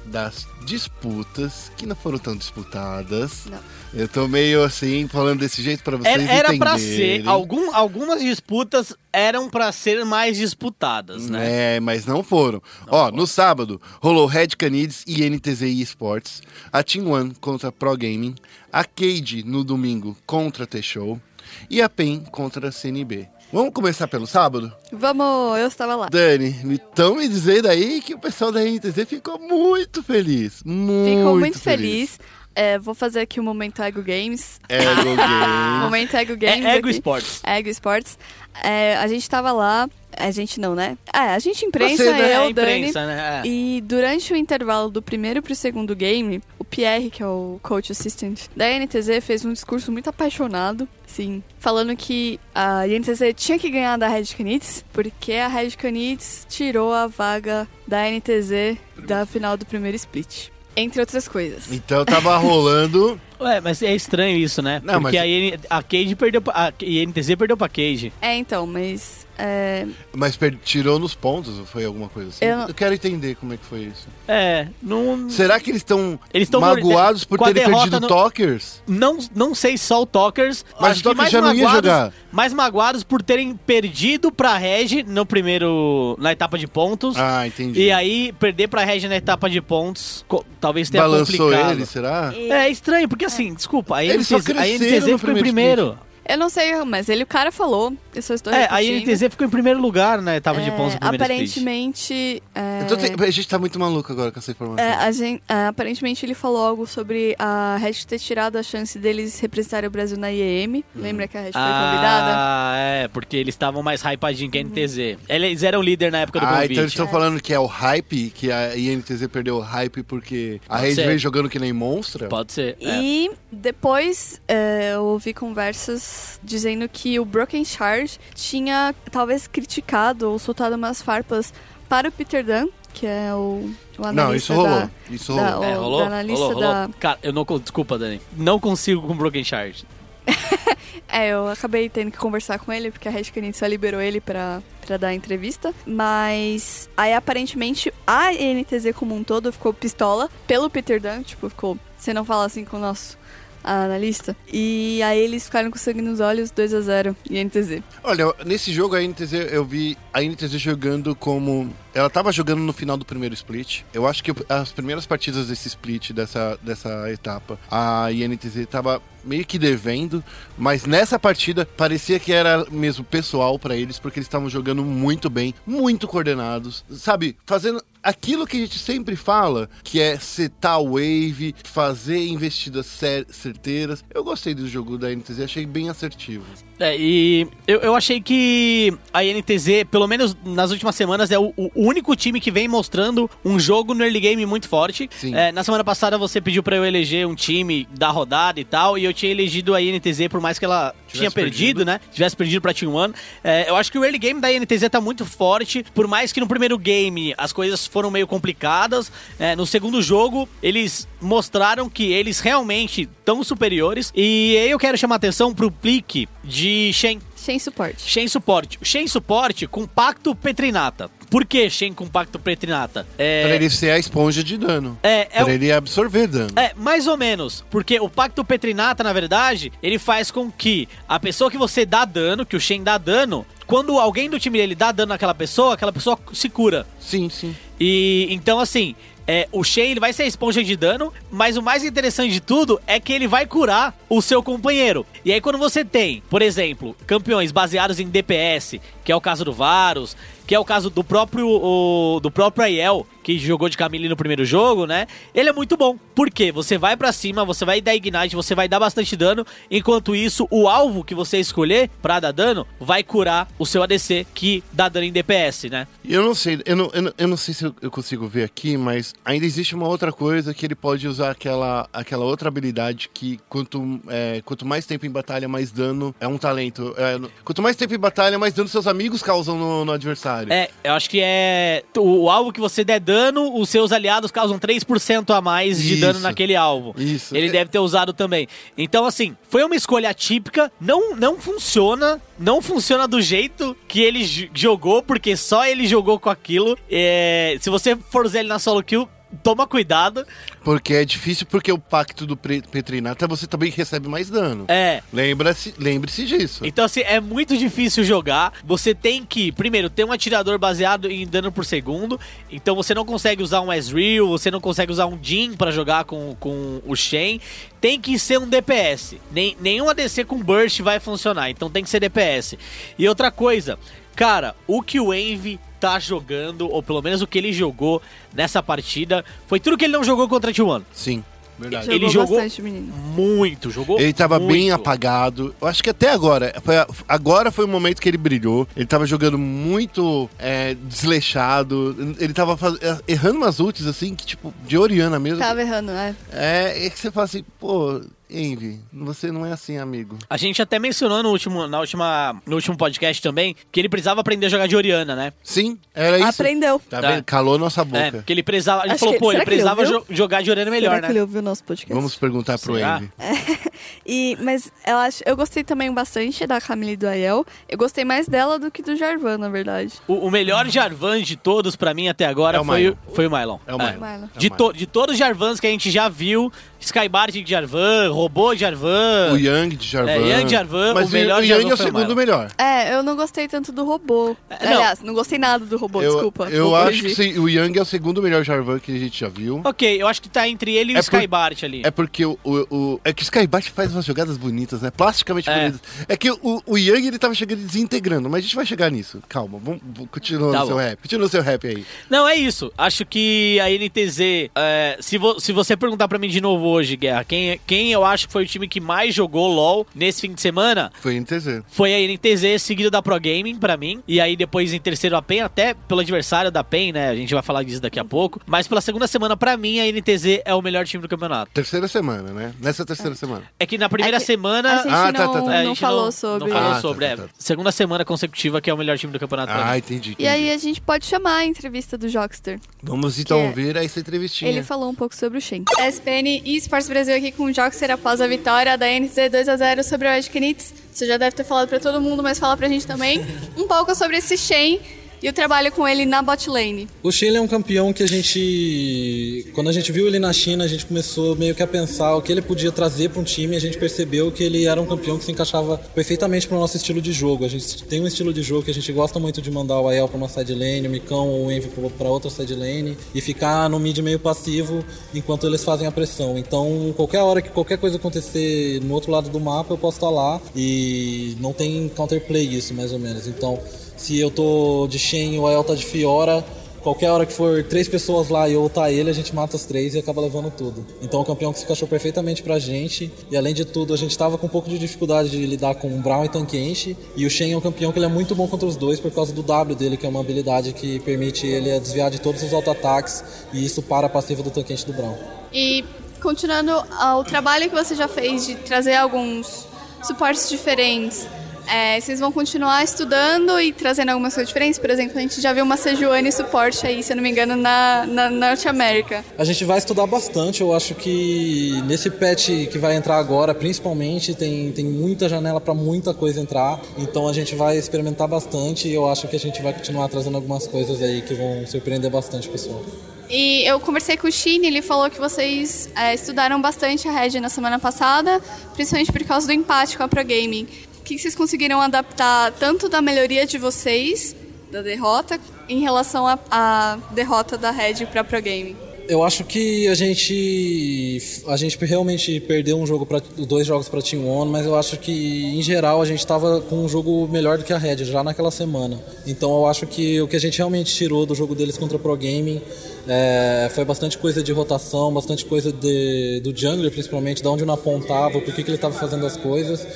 das disputas que não foram tão disputadas. Não. Eu tô meio assim, falando desse jeito pra vocês Era, era pra entenderem. ser, algum, algumas disputas eram pra ser mais disputadas, né? É, mas não foram. Ó, no sábado, rolou Red Canids e NTZ eSports, a Team One contra a Pro Gaming, a Cade no domingo contra a T-Show e a PEN contra a CNB. Vamos começar pelo sábado? Vamos, eu estava lá. Dani, estão me dizendo aí que o pessoal da NTZ ficou muito feliz. Muito, Ficou muito feliz. É, vou fazer aqui o momento Ego Games. Ego Game. Momento Ego Games. É Ego aqui. Sports. Ego Sports. É, a gente tava lá. A gente não, né? É, a gente imprensa, Você, né? eu, É, a Dani. imprensa, né? É. E durante o intervalo do primeiro pro segundo game, o Pierre, que é o coach assistant da NTZ, fez um discurso muito apaixonado, sim, falando que a NTZ tinha que ganhar da Red Canids, porque a Red Canids tirou a vaga da NTZ da final do primeiro split. Entre outras coisas. Então tava rolando. Ué, mas é estranho isso, né? Não, Porque mas- a, a Cage perdeu pra, a INTZ perdeu pra Cage. É, então, mas. É, Mas per- tirou nos pontos, ou foi alguma coisa assim? Eu Eu quero entender como é que foi isso. É, não. Será que eles estão Eles estão magoados por terem perdido no- Talkers? Não, não sei só o Talkers. Mas acho o Talkers mais já não ia magoados, jogar. Mais magoados por terem perdido pra Reg no primeiro. na etapa de pontos. Ah, entendi. E aí, perder pra Reg na etapa de pontos, co- talvez tenha Balançou complicado. ele, será? É estranho, porque assim, desculpa, a Eles só INTZ, a cresceram INTZ no ficou em primeiro primeiro. Eu não sei, mas ele, o cara falou. Eu só estou É, a repetindo. INTZ ficou em primeiro lugar na etapa de É, primeiro split. aparentemente. é, Então a gente tá muito maluco agora com essa informação. É, a gente, é, aparentemente ele falou algo sobre a Red ter tirado a chance deles representarem o Brasil na IEM. Lembra que a Red foi convidada? Ah, é, porque eles estavam mais hypadinhos que a NTZ. Eles eram líder na época do Ah, convite. então eles estão falando que é o hype, que a INTZ perdeu o hype porque a Pode Red ser. veio jogando que nem monstra? Pode ser. é. E depois é, eu ouvi conversas dizendo que o Broken Charge tinha talvez criticado ou soltado umas farpas para o Peter Dunn, que é o, o analista Não, isso rolou. da... Isso da- rolou. É, o- rolou? da analista rolou, rolou. da- Cara, eu não... Desculpa, Dani. Não consigo com Broken Charge. É, eu acabei tendo que conversar com ele, porque a Red Canids só liberou ele pra, pra dar a entrevista. Mas aí aparentemente a NTZ como um todo ficou pistola pelo Peter Dunn, tipo, ficou. Você não fala assim com o nosso analista. E aí eles ficaram com sangue nos olhos, 2 a 0 e NTZ. Olha, nesse jogo a NTZ, eu vi a NTZ jogando como. Ela tava jogando no final do primeiro split. Eu acho que as primeiras partidas desse split, dessa, dessa etapa, a INTZ tava meio que devendo, mas nessa partida parecia que era mesmo pessoal pra eles, porque eles estavam jogando muito bem, muito coordenados, sabe? Fazendo aquilo que a gente sempre fala, que é setar wave, fazer investidas cer- certeiras. Eu gostei do jogo da NTZ, achei bem assertivo. É, e eu, eu achei que a INTZ, pelo menos nas últimas semanas, é o, o único time que vem mostrando um jogo no early game muito forte. É, na semana passada você pediu pra eu eleger um time da rodada e tal, e eu tinha elegido a INTZ por mais que ela tinha perdido, perdido. né? Tivesse perdido pra Team One. É, eu acho que o early game da INTZ tá muito forte, por mais que no primeiro game as coisas foram meio complicadas. é, no segundo jogo, eles mostraram que eles realmente estão superiores. E aí eu quero chamar a atenção pro plique de Shen. Sem suporte. Shen Suporte. Shen Suporte com Pacto Petrinata. Por que Shen com Pacto Petrinata? É, Pra ele ser a esponja de dano. é, é, pra o- ele absorver dano. é, mais ou menos. Porque o Pacto Petrinata, na verdade, ele faz com que a pessoa que você dá dano, que o Shen dá dano, quando alguém do time dele dá dano naquela pessoa, aquela pessoa se cura. Sim, sim. E então, assim, é, o Shen ele vai ser a esponja de dano, mas o mais interessante de tudo é que ele vai curar o seu companheiro. E aí quando você tem, por exemplo, campeões baseados em DPS, que é o caso do Varus, que é o caso do próprio o, do próprio Aiel, que jogou de Camille no primeiro jogo, né? Ele é muito bom. Por quê? Você vai pra cima, você vai dar Ignite, você vai dar bastante dano, enquanto isso, o alvo que você escolher pra dar dano vai curar o seu ADC, que dá dano em DPS, né? Eu não sei, eu não, eu não, eu não sei se eu, consigo ver aqui, mas ainda existe uma outra coisa que ele pode usar aquela, aquela outra habilidade que quanto, é, quanto mais tempo em batalha, mais dano é um talento. É, quanto mais tempo em batalha, mais dano seus amigos causam no, no adversário. É, eu acho que é. O, o alvo que você der dano, os seus aliados causam 3% a mais de Isso. dano naquele alvo. Isso. Ele É- deve ter usado também. Então, assim, foi uma escolha atípica. Não, não funciona. Não funciona do jeito que ele jogou, porque só ele jogou com aquilo. É, se você for usar ele na solo kill, toma cuidado. Porque é difícil, porque o pacto do Petrinata você também recebe mais dano. É. Lembra-se, lembre-se disso. Então, assim, é muito difícil jogar. Você tem que, primeiro, ter um atirador baseado em dano por segundo. Então, você não consegue usar um Ezreal, você não consegue usar um Jin pra jogar com, com o Shen. Tem que ser um DPS. Nem, nenhum ADC com Burst vai funcionar. Então, tem que ser DPS. E outra coisa, cara, o que o Envy tá jogando, ou pelo menos o que ele jogou nessa partida, foi tudo que ele não jogou contra a T1. Sim, verdade. Ele jogou- bastante, menino. Muito, jogou Ele tava bem muito. apagado. Eu acho que até agora. Foi agora foi o momento que ele brilhou. Ele tava jogando muito é, desleixado. Ele tava faz- errando umas ults, assim, que tipo, de Oriana mesmo. Tava errando, né? É, é que você fala assim, pô, Envy, você não é assim, amigo. A gente até mencionou no último, na última, no último podcast também que ele precisava aprender a jogar de Oriana, né? Sim, era isso. Aprendeu. Tá Tá. vendo? Calou nossa É, boca. que ele precisava. A gente Acho falou, que- pô, ele ele precisava jo- jogar de Oriana melhor, Será que ele né? ouviu o nosso podcast? Vamos perguntar pro Será? Envy. E, mas eu, acho, eu gostei também bastante da Camille e do Aiel. Eu gostei mais dela do que do Jarvan, na verdade. O, o melhor Jarvan de todos, pra mim, até agora, É o foi, o, foi o Mylon. É o É. Mylon. De, É o to- de todos os Jarvans que a gente já viu, Skybart de Jarvan, Robô de Jarvan. O Yang de Jarvan. É, Yang Jarvan, Mas o melhor o Yang Jarvan é o o segundo melhor. É, eu não gostei tanto do robô. É, não. Aliás, não gostei nada do robô, Eu, desculpa. eu Vou acho corrigir. que sim, o Yang é o segundo melhor Jarvan que a gente já viu. Ok, eu acho que tá entre ele e o É por- Skybart ali. É porque o, o, o- É que o Skybart faz umas jogadas bonitas, né? Plasticamente É. bonitas. É que o, o Yang ele tava chegando desintegrando, mas a gente vai chegar nisso. Calma, vamos, vamos continua Tá no seu rap. Continua no seu rap aí. Não, é isso. Acho que a NTZ, é, se, vo- se você perguntar pra mim de novo hoje, Guerra, quem, quem eu acho que foi o time que mais jogou LoL nesse fim de semana, Foi NTZ. foi a NTZ, seguido da Pro Gaming, pra mim. E aí depois em terceiro a PEN, até pelo adversário da PEN, né? A gente vai falar disso daqui a pouco. Mas pela segunda semana, pra mim, a NTZ é o melhor time do campeonato. Terceira semana, né? Nessa terceira semana. É que na primeira É que semana... A gente Ah, tá, não, tá, tá. é, a não gente falou não, sobre. Não falou Ah, tá, sobre, tá, é. tá. Segunda semana consecutiva que é o melhor time do campeonato pra Ah, mim. entendi. E aí entendi. a gente pode chamar a entrevista do Jockster. Vamos então é- ver essa entrevistinha. Ele falou um pouco sobre o Shen. SPN e Esportes Brasil aqui com o Jockster após a vitória da NTZ 2x0 sobre o Ed Knits. Você já deve ter falado pra todo mundo, mas fala pra gente também um pouco sobre esse Shen e o trabalho com ele na bot lane. O Sheila é um campeão que a gente. Quando a gente viu ele na China, a gente começou meio que a pensar o que ele podia trazer para um time. A gente percebeu que ele era um campeão que se encaixava perfeitamente para o nosso estilo de jogo. A gente tem um estilo de jogo que a gente gosta muito de mandar o Ael para uma side lane, o Micão ou o Envy para outra side lane e ficar no mid meio passivo enquanto eles fazem a pressão. Então, qualquer hora que qualquer coisa acontecer no outro lado do mapa, eu posso estar lá e não tem counterplay isso, mais ou menos. Então, se eu tô de Shen e o Ael tá de Fiora, qualquer hora que for três pessoas lá e eu ultar ele, a gente mata as três e acaba levando tudo. Então um campeão que se encaixou perfeitamente pra gente. E além de tudo, a gente tava com um pouco de dificuldade de lidar com o Brown e Tankenshi. E o Shen é um campeão que ele é muito bom contra os dois por causa do W dele, que é uma habilidade que permite ele desviar de todos os auto-ataques. E isso para a passiva do Tankenshi e do Brown. E continuando ao trabalho que você já fez de trazer alguns suportes diferentes, é, vocês vão continuar estudando e trazendo algumas coisas diferentes? Por exemplo, a gente já viu uma Sejuani suporte aí, se eu não me engano, na, na Norte América. A gente vai estudar bastante, eu acho que nesse patch que vai entrar agora, principalmente, tem, tem muita janela para muita coisa entrar. Então a gente vai experimentar bastante e eu acho que a gente vai continuar trazendo algumas coisas aí que vão surpreender bastante o pessoal. E eu conversei com o Shine, ele falou que vocês é, estudaram bastante a Red na semana passada, principalmente por causa do empate com a Pro Gaming. Que vocês conseguiram adaptar tanto da melhoria de vocês, da derrota, em relação à derrota da Red para a Pro Gaming? Eu acho que a gente a gente realmente perdeu um jogo para dois jogos para Team One, mas eu acho que em geral a gente estava com um jogo melhor do que a Red já naquela semana. Então eu acho que o que a gente realmente tirou do jogo deles contra o Pro Gaming é, foi bastante coisa de rotação, bastante coisa de, do jungler principalmente, de onde não apontava, por que ele estava fazendo as coisas.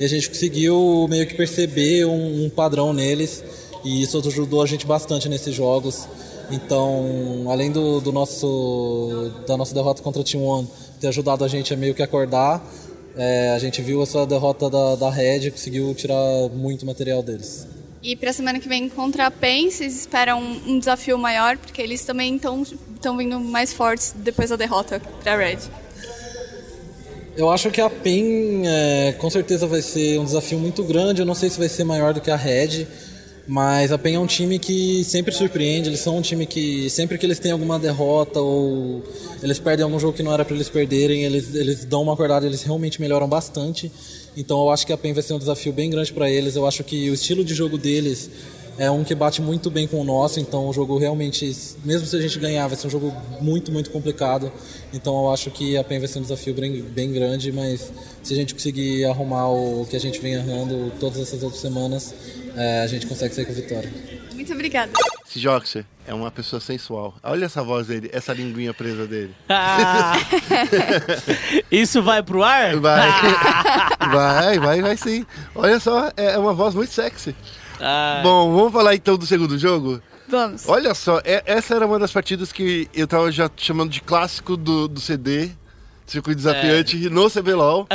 E a gente conseguiu meio que perceber um, um padrão neles e isso ajudou a gente bastante nesses jogos. Então, além do, do nosso da nossa derrota contra o Team One ter ajudado a gente a meio que acordar, é, a gente viu essa derrota da, da Red e conseguiu tirar muito material deles. E pra semana que vem contra a PEN, vocês esperam um, um desafio maior, porque eles também estão vindo mais fortes depois da derrota pra Red. Eu acho que a PEN é, com certeza vai ser um desafio muito grande. Eu não sei se vai ser maior do que a Red. Mas a PEN é um time que sempre surpreende, eles são um time que sempre que eles têm alguma derrota ou eles perdem algum jogo que não era para eles perderem, eles, eles dão uma acordada, eles realmente melhoram bastante. Então eu acho que a PEN vai ser um desafio bem grande para eles. Eu acho que o estilo de jogo deles é um que bate muito bem com o nosso, então o jogo realmente, mesmo se a gente ganhar, vai ser um jogo muito, muito complicado. Então eu acho que a PEN vai ser um desafio bem, bem grande, mas se a gente conseguir arrumar o que a gente vem errando todas essas outras semanas, é, a gente consegue sair com a vitória. Muito obrigada. Esse Joxer é uma pessoa sensual. Olha essa voz dele, essa linguinha presa dele. Ah. Isso vai pro ar? Vai, vai, vai, vai sim. Olha só, é uma voz muito sexy. Bom, vamos falar então do segundo jogo? Vamos. Olha só, é- essa era uma das partidas que eu tava já chamando de clássico do, do CD, Circuito Desafiante, no CBLOL.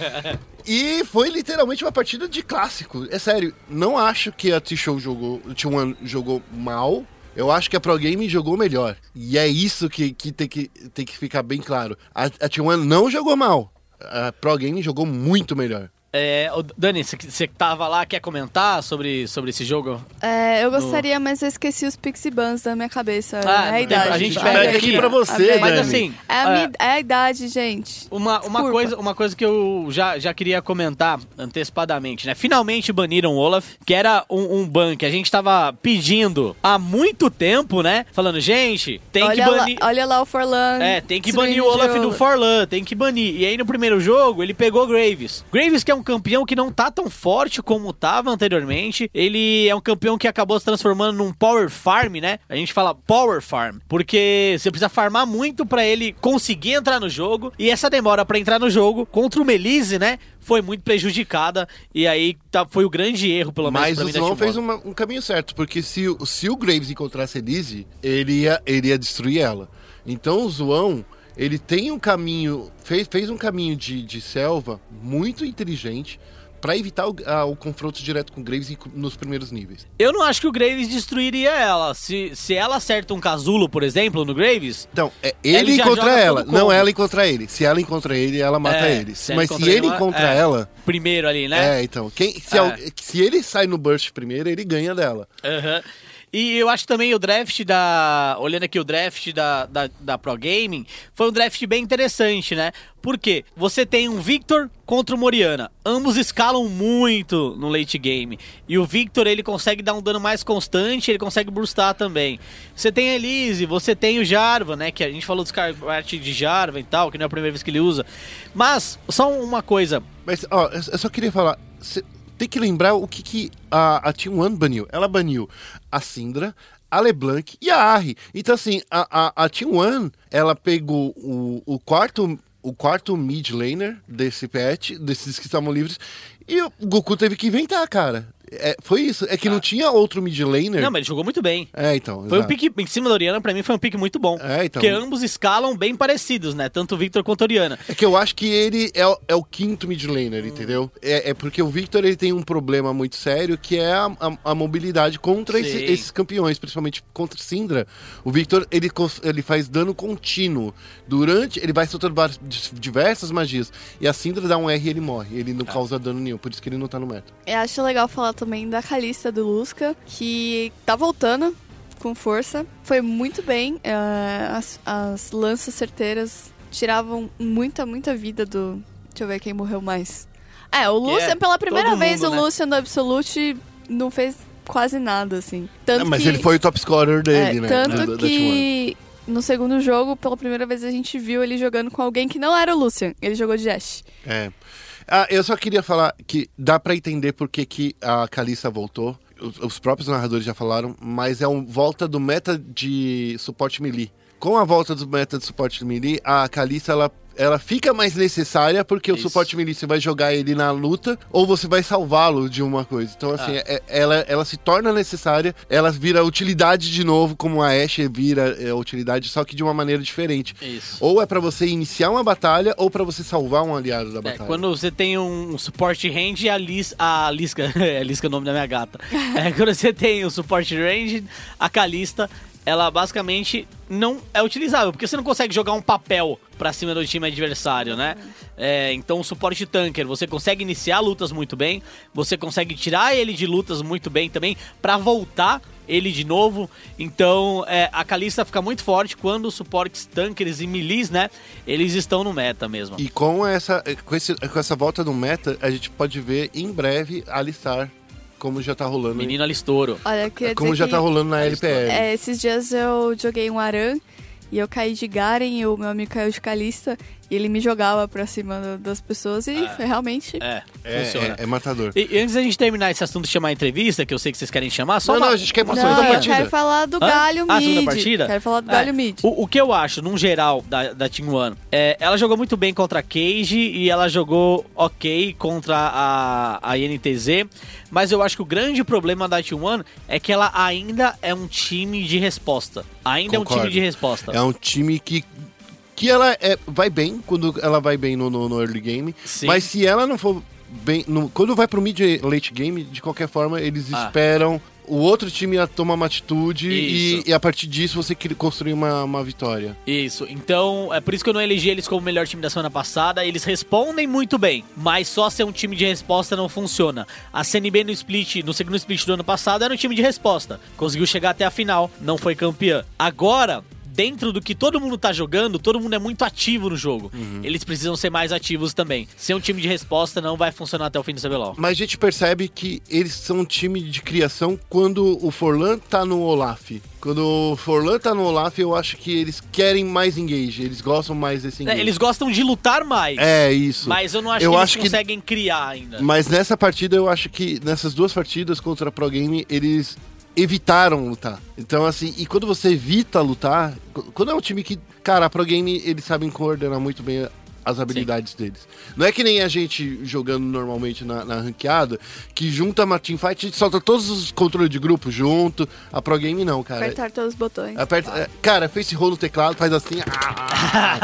e foi literalmente uma partida de clássico. É sério, não acho que a T-Show jogou, o T1 jogou mal. Eu acho que a Pro Game jogou melhor. E é isso que, que, tem, que tem que ficar bem claro. A, a T1 não jogou mal. A Pro Game jogou muito melhor. É, Dani, você que tava lá, quer comentar sobre, sobre esse jogo? É, eu gostaria, mas eu esqueci os Pixie Buns da minha cabeça. Ah, é a idade. a gente pega aqui pra você. Mas assim, É a, é, minha- é a idade, gente. Uma, uma, coisa, uma coisa que eu já, já queria comentar antecipadamente, né? Finalmente baniram o Olaf, que era um, um ban que a gente tava pedindo há muito tempo, né? Falando, gente, tem olha, que banir. lá, olha lá o Forlan. É, tem que banir o Olaf do Forlan, tem que banir. E aí no primeiro jogo ele pegou Graves. Graves que é um campeão que não tá tão forte como tava anteriormente. Ele é um campeão que acabou se transformando num Power Farm, né? A gente fala Power Farm, porque você precisa farmar muito pra ele conseguir entrar no jogo. E essa demora pra entrar no jogo contra o Melise, né? Foi muito prejudicada. E aí tá, foi o grande erro, pelo menos Mas pra o mim, Sloan fez uma- um caminho certo, porque se, o- se o Graves encontrasse a Elise, ele ia, ele ia destruir ela. Então o Zoão, ele tem um caminho, fez, fez um caminho de, de selva muito inteligente pra evitar o, a- o confronto direto com o Graves nos primeiros níveis. Eu não acho que o Graves destruiria ela. Se, se ela acerta um casulo, por exemplo, no Graves, Então, é ele, Ele encontra ela, não ela encontra ele. Se ela encontra ele, ela mata É, ele. se Mas se ele encontra é. ela, primeiro ali, né? é, então, quem, se, É. se ele sai no burst primeiro, ele ganha dela. Aham. E eu acho também o draft da. Olhando aqui o draft da, da, da Pro Gaming, foi um draft bem interessante, né? Porque você tem um Victor contra o Moriana. Ambos escalam muito no late game. E o Victor ele consegue dar um dano mais constante, ele consegue burstar também. Você tem a Elise, você tem o Jarvan, né? Que a gente falou dos cards de Jarvan e tal, que não é a primeira vez que ele usa. Mas, só uma coisa. Mas, ó, eu só queria falar. Tem que lembrar o que, que a, a Team One baniu. Ela baniu a Syndra, a LeBlanc e a Arri. Então, assim, a, a, a Team One, ela pegou o, o quarto. O quarto mid laner desse patch, desses que estavam livres, e o Goku teve que inventar, cara. É, foi isso. É que não tinha outro mid laner. Ah. Não, mas ele jogou muito bem. É, então. Foi um exato. pique em cima da Oriana, pra mim foi um pique muito bom. É, então. Porque ambos escalam bem parecidos, né? Tanto o Victor quanto a Oriana. É que eu acho que ele é, o- é o quinto mid laner, entendeu? É, é porque o Victor ele tem um problema muito sério que é a, a- a mobilidade contra esse- esses campeões, principalmente contra Syndra. O Victor ele, ele faz dano contínuo. Durante. Ele vai soltando diversas magias. E a Syndra dá um R e ele morre. Ele Ah. não causa dano nenhum, por isso que ele não tá no meta. Eu acho legal falar também da Kalista do Lusca, que tá voltando com força. Foi muito bem. eh, as, as lanças certeiras tiravam muita, muita vida do. Deixa eu ver quem morreu mais. É, o Lucian, é pela primeira todo vez, mundo, o né? Lucian do Absolute não fez quase nada, assim. Tanto Ah, mas que, ele foi o top scorer é, dele, né? Tanto da- da- da T1. que no segundo jogo, pela primeira vez, a gente viu ele jogando com alguém que não era o Lucian. Ele jogou de Ashe. É. Ah, eu só queria falar que dá pra entender por que, que a Kalissa voltou. Os, os próprios narradores já falaram, mas é um volta do meta de suporte melee. Com a volta do meta de suporte melee, a Kalissa ela, ela fica mais necessária porque o Isso. suporte melee você vai jogar ele na luta ou você vai salvá-lo de uma coisa. Então, assim, Ah. é- ela, ela se torna necessária, ela vira utilidade de novo, como a Ashe vira é, utilidade, só que de uma maneira diferente. Isso. Ou é pra você iniciar uma batalha ou pra você salvar um aliado da É, batalha. quando você tem um suporte range, a, Lis, a Lisca, é Lisca é o nome da minha gata. É, quando você tem o suporte range, a Kalista, ela basicamente não é utilizável, porque você não consegue jogar um papel pra cima do time adversário, né? É, então o suporte tanker, você consegue iniciar lutas muito bem, você consegue tirar ele de lutas muito bem também, pra voltar ele de novo. Então é, a Kalista fica muito forte quando os suportes tankers e milis, né? Eles estão no meta mesmo. E com essa, com, esse- com essa volta do meta, a gente pode ver em breve alistar como já tá rolando. Menino Alistouro. Olha, eu queria como dizer já que, tá rolando na LPL. é, esses dias eu joguei um Aran e eu caí de Garen e o meu amigo caiu de Kalista e ele me jogava pra cima da- das pessoas e foi realmente... É, É, funciona. é, é matador. E, e antes da gente terminar esse assunto de chamar a entrevista, que eu sei que vocês querem chamar, só Não, uma- não, a gente quer passar Não, da eu partida. quero falar do Hã? Galho Ah, Mid. segunda partida? Quero falar do É, Galho Mid. O, o que eu acho, num geral, da, da Team One, é, ela jogou muito bem contra a Cage e ela jogou ok contra a, a INTZ, mas eu acho que o grande problema da Team One é que ela ainda é um time de resposta. Ainda é um Concordo. time de resposta. É um time que. Que ela é, vai bem quando ela vai bem no, no, no early game. Sim. Mas se ela não for bem. no- quando vai pro mid late game, de qualquer forma, eles Ah. esperam o outro time a tomar uma atitude e, e a partir disso você construir uma, uma vitória. Isso, então é por isso que eu não elegi eles como o melhor time da semana passada. Eles respondem muito bem, mas só ser um time de resposta não funciona. A CNB no split, no segundo split do ano passado, era um time de resposta. Conseguiu chegar até a final, não foi campeã. Agora. Dentro do que todo mundo tá jogando, todo mundo é muito ativo no jogo. Eles precisam ser mais ativos também. Ser um time de resposta não vai funcionar até o fim do CBLOL. Mas a gente percebe que eles são um time de criação quando o Forlan tá no Olaf. Quando o Forlan tá no Olaf, eu acho que eles querem mais engage, eles gostam mais desse engage. É, Eles gostam de lutar mais. É, isso. Mas eu não acho Eu que eles acho que- conseguem criar ainda. Mas nessa partida, eu acho que nessas duas partidas contra a Pro Game, eles evitaram lutar. Então, assim, e quando você evita lutar, qu- quando é um time que, cara, a Pro Game, eles sabem coordenar muito bem as habilidades deles. Não é que nem a gente jogando normalmente na, na ranqueada, que junta a teamfight, gente solta todos os controles de grupo junto. A Pro Game não, cara. Apertar todos os botões. Aperta, é, cara, face roll no teclado, faz assim. ah,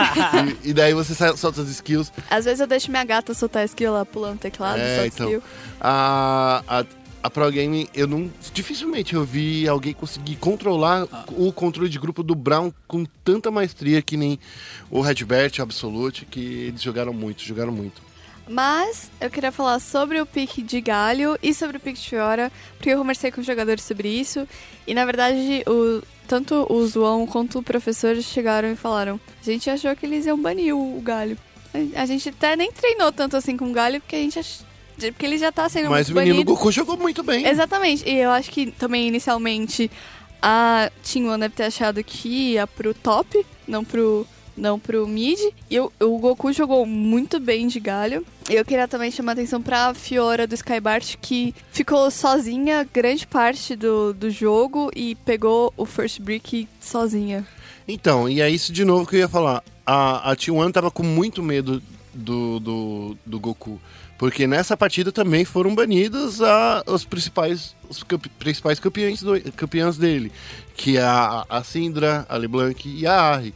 e, e daí você sai- solta as skills. Às vezes eu deixo minha gata soltar a skill lá, pulando o teclado, É, solta então. skill. A, a, a Pro Game, eu não. Dificilmente eu vi alguém conseguir controlar o controle de grupo do Brown com tanta maestria que nem o Redbert, o Absolute, que eles jogaram muito, jogaram muito. Mas eu queria falar sobre o pique de Galho e sobre o pique de Fiora, porque eu conversei com os jogadores sobre isso. E na verdade, o, tanto o João quanto o professor chegaram e falaram: a gente achou que eles iam banir o, o Galho. A, a gente até nem treinou tanto assim com o Galho, porque a gente ach- porque ele já tá sendo Mas o menino banido. Goku jogou muito bem. Exatamente. E eu acho que também inicialmente a Team One deve ter achado que ia pro top, não pro, não pro mid. E o, o Goku jogou muito bem de galho. Eu queria também chamar a atenção pra Fiora do Skybart, que ficou sozinha grande parte do, do jogo e pegou o First Brick sozinha. Então, e é isso de novo que eu ia falar. A, a T1 tava com muito medo do, do, do Goku. Porque nessa partida também foram banidos a, os principais, os principais campeões, do, campeãs dele. Que é a, a Syndra, a LeBlanc e a Ari.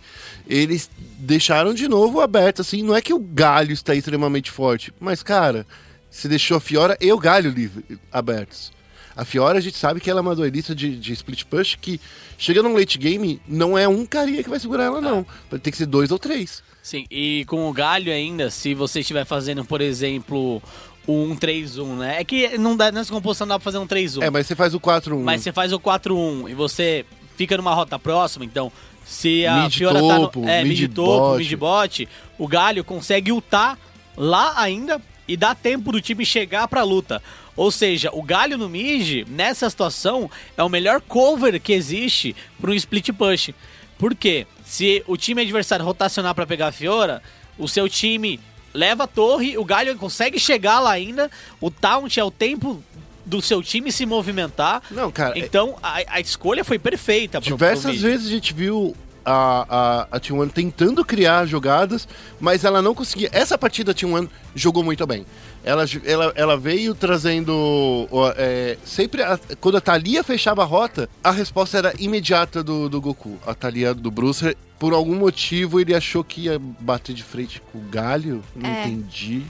Eles deixaram de novo aberto, assim. Não é que o Galho está extremamente forte. Mas, cara, se deixou a Fiora e o Galho livre, abertos. A Fiora, a gente sabe que ela é uma duelista de, de split push que, chegando no late game, não é um carinha que vai segurar ela, não. Vai ter que ser dois ou três. Sim, e com o galho ainda, se você estiver fazendo, por exemplo, o 1-3-1, né? É que não dá, nessa composição não dá pra fazer um 3-1. É, mas você faz o 4-1. Mas você faz o 4-1 e você fica numa rota próxima, então se a Mid Fiora topo, tá no, é, mid mid topo, mid bot, o Galho consegue ultar lá ainda e dá tempo do time chegar pra luta. Ou seja, o Galho no mid, nessa situação, é o melhor cover que existe para um split push. Por quê? Se o time adversário rotacionar pra pegar a Fiora, o seu time leva a torre, o Galho consegue chegar lá ainda, o Taunt é o tempo do seu time se movimentar. Não, cara, Então a, a escolha foi perfeita Diversas vezes a gente viu a, a, a T1 tentando criar jogadas, mas ela não conseguia. Essa partida a T1 jogou muito bem. Ela, ela, ela veio trazendo. é, sempre a- quando a Thalia fechava a rota, a resposta era imediata do, do Goku. A Thalia do Brucer, por algum motivo, ele achou que ia bater de frente com o Galho. Não É. entendi.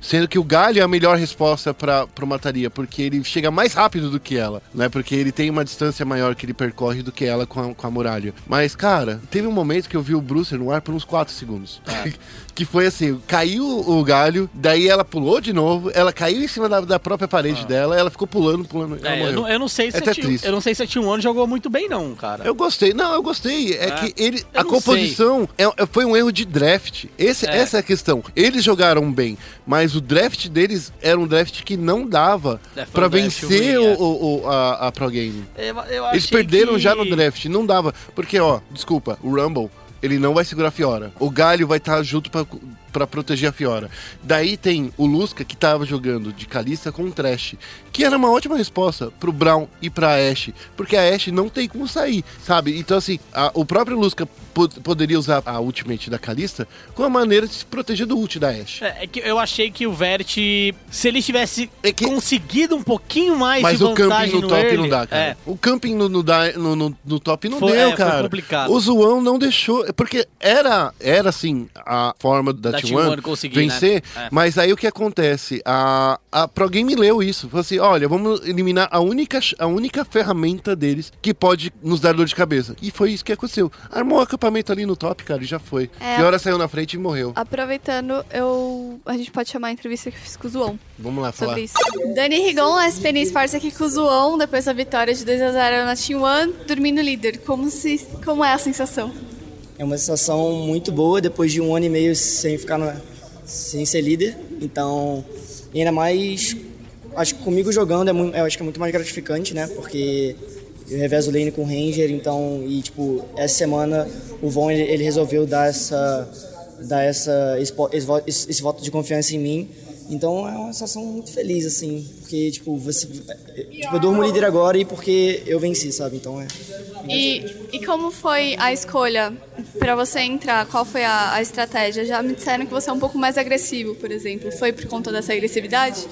Sendo que o Galho é a melhor resposta para uma Thalia, porque ele chega mais rápido do que ela, né? Porque ele tem uma distância maior que ele percorre do que ela com a, com a muralha. Mas, cara, teve um momento que eu vi o Brucer no ar por uns 4 segundos. que foi assim, caiu o galho, daí ela pulou de novo, ela caiu em cima da, da própria parede dela, ela ficou pulando, pulando, É, eu, não, eu não sei se É até triste. eu não sei se a T1 jogou muito bem não, cara. Eu gostei. Não, eu gostei. É, É. que ele. Eu a composição é- é- foi um erro de draft. Esse, É. Essa é a questão. Eles jogaram bem, mas o draft deles era um draft que não dava É, um draft vencer ruim, é. o, o- o- a, a Pro Game. Eu- eu Eles perderam que- já no draft, não dava. Porque, ó, desculpa, o Rumble, ele não vai segurar a Fiora. O Galho vai estar junto pra, pra proteger a Fiora. Daí tem o Lusca, que tava jogando de Kalista com o Trash, que era uma ótima resposta pro Brown e pra Ashe, porque a Ashe não tem como sair, sabe? Então, assim, a- o próprio Lusca po- poderia usar a ultimate da Kalista com a maneira de se proteger do ult da Ashe. É, é que eu achei que o Vert, se ele tivesse É que- conseguido um pouquinho mais Mas de o camping vantagem no top early, não dá, cara. É, O camping no, no, no- no- no top não Foi- deu, é, foi cara. complicado. O Zoão não deixou. Porque era, era assim, a forma Da T1 T1 conseguir, vencer. né? É. Mas aí o que acontece? A, a Pro Game leu isso. Falou assim: olha, vamos eliminar a única, a única ferramenta deles que pode nos dar dor de cabeça. E foi isso que aconteceu. Armou o acampamento ali no top, cara, e já foi. É. Fiora saiu na frente e morreu. Aproveitando, eu a gente pode chamar a entrevista que eu fiz com o Zoão Vamos lá falar. isso. Dani Rigon, SPN Sports aqui com o Zoão, depois da vitória de 2x0 na Team One, dormindo líder. Como, se, como é a sensação? É uma sensação muito boa depois de um ano e meio sem ficar na, sem ser líder. Então, ainda mais, acho que comigo jogando é muito, acho que é muito mais gratificante, né? Porque eu revezo lane com o Ranger, então e tipo essa semana o Von ele, ele resolveu dar essa dar essa esse, esse- esse voto de confiança em mim. Então é uma sensação muito feliz assim, porque tipo você tipo, eu durmo líder agora e porque eu venci, sabe? Então é E, e como foi a escolha pra você entrar? Qual foi a, a estratégia? Já me disseram que você é um pouco mais agressivo, por exemplo. Foi por conta dessa agressividade?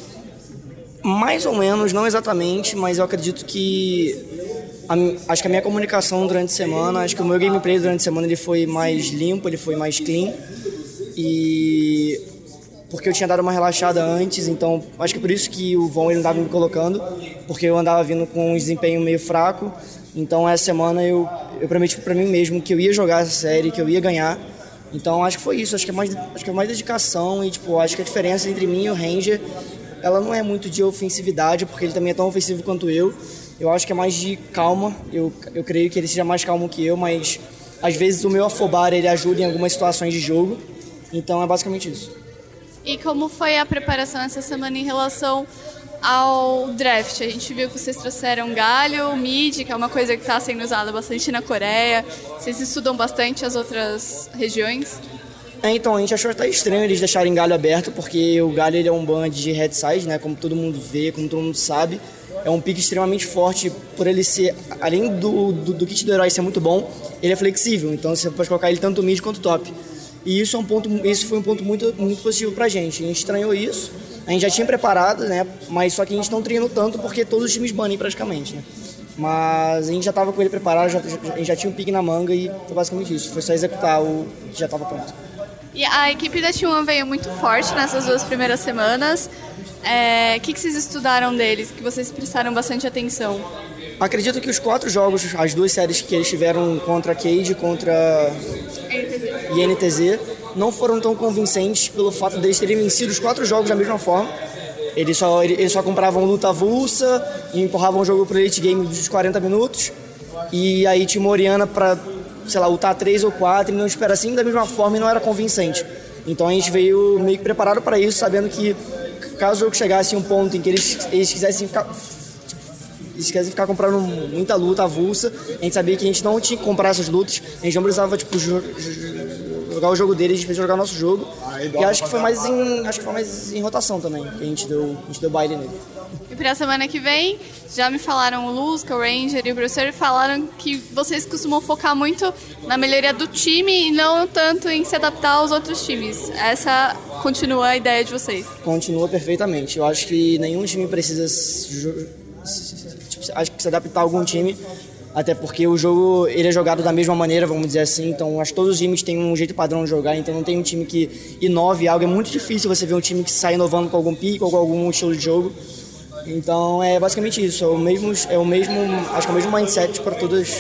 Mais ou menos, não exatamente, mas eu acredito que a acho que a minha comunicação durante a semana, acho que o meu gameplay durante a semana ele foi mais limpo, ele foi mais clean e porque eu tinha dado uma relaxada antes, então acho que por isso que o Von ele estava me colocando, porque eu andava vindo com um desempenho meio fraco. Então essa semana eu eu prometi para mim mesmo que eu ia jogar essa série, que eu ia ganhar. Então acho que foi isso, acho que é mais acho que é mais dedicação e tipo, acho que a diferença entre mim e o Ranger ela não é muito de ofensividade, porque ele também é tão ofensivo quanto eu. Eu acho que é mais de calma. Eu, eu creio que ele seja mais calmo que eu, mas às vezes o meu afobar ele ajuda em algumas situações de jogo. Então é basicamente isso. E como foi a preparação essa semana em relação ao draft? A gente viu que vocês trouxeram galho, mid, que é uma coisa que está sendo usada bastante na Coreia. Vocês estudam bastante as outras regiões? É, então, a gente achou até estranho eles deixarem galho aberto, porque o galho ele é um band de headside, né? Como todo mundo vê, como todo mundo sabe. É um pick extremamente forte por ele ser, além do, do, do kit do herói ser muito bom, ele é flexível, então você pode colocar ele tanto mid quanto top. E isso, é um ponto, isso foi um ponto muito, muito positivo pra gente. A gente estranhou isso, a gente já tinha preparado, né? Mas só que a gente não treinou tanto porque todos os times banem praticamente, né? Mas a gente já tava com ele preparado, já, a gente já tinha um pique na manga e foi basicamente isso. Foi só executar o que já estava pronto. E a equipe da T1 veio muito forte nessas duas primeiras semanas. É, O que, que vocês estudaram deles, que vocês prestaram bastante atenção? Acredito que os quatro jogos, as duas séries que eles tiveram contra a Cade e contra e NTZ, não foram tão convincentes pelo fato deles terem vencido os quatro jogos da mesma forma. Eles só, eles só compravam luta avulsa e empurravam o jogo pro late game dos 40 minutos. E aí tinha uma Oriana pra, sei lá, lutar três ou quatro e não espera assim da mesma forma e não era convincente. Então a gente veio meio que preparado para isso, sabendo que caso o jogo chegasse em um ponto em que eles, eles quisessem ficar esquece de ficar comprando muita luta avulsa. A gente sabia que a gente não tinha que comprar essas lutas, a gente não precisava, tipo, jogar o jogo deles, a gente precisava jogar o nosso jogo. E acho que foi mais em, acho que foi mais em rotação também, que a gente deu, a gente deu baile nele. E pra semana que vem, já me falaram o Lusca, o Ranger e o professor falaram que vocês costumam focar muito na melhoria do time e não tanto em se adaptar aos outros times. Essa continua a ideia de vocês. Continua perfeitamente. Eu acho que nenhum time precisa tipo, acho que se adaptar a algum time, até porque o jogo ele é jogado da mesma maneira, vamos dizer assim. Então, acho que todos os times têm um jeito padrão de jogar, então não tem um time que inove algo. É muito difícil você ver um time que sai inovando com algum pico ou com algum estilo de jogo. Então, é basicamente isso. É o mesmo, é o mesmo, acho que é o mesmo mindset para todos,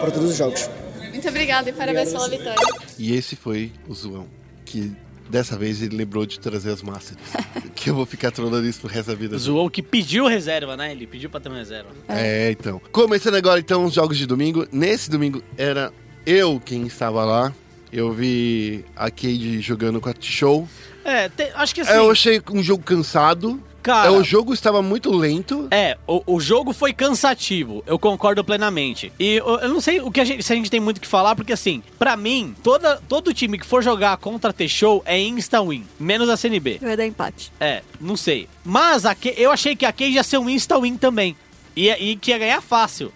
para todos os jogos. Muito obrigada e parabéns pela vitória. E esse foi o Zoão, que dessa vez ele lembrou de trazer as Masters. que eu vou ficar trolando isso pro resto da vida. Zoou que pediu reserva, né? Ele pediu pra ter uma reserva. É, então. Começando agora, então, os jogos de domingo. Nesse domingo era eu quem estava lá. Eu vi a Cade jogando com a T-Show. É, te- acho que assim. Eu achei um jogo cansado. Cara- É, o jogo estava muito lento. É, o, o jogo foi cansativo, eu concordo plenamente. E eu, eu não sei o que a gente, se a gente tem muito o que falar, porque assim, pra mim, toda, todo time que for jogar contra a T-Show é insta-win, menos a CNB. Vai dar empate. É, não sei. Mas a eu achei que a Cage ia ser um insta-win também. E, e que ia ganhar fácil.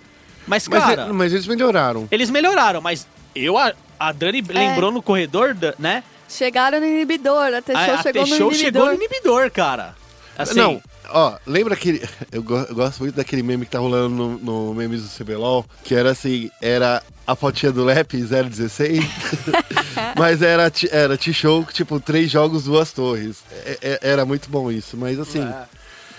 Mas, Mas, cara, é- mas eles melhoraram. eles melhoraram, mas eu, a, a Dani lembrou no corredor, da- né? Chegaram no inibidor, a T-Show a a chegou no T-Show inibidor. chegou no inibidor, cara. Assim, Não, ó, lembra aquele. Eu, go- eu gosto muito daquele meme que tá rolando no, no memes do CBLOL, que era assim, era a fotinha do Lep 016, mas era, era T-Show, tipo, três jogos, duas torres. É- é- era muito bom isso, mas assim.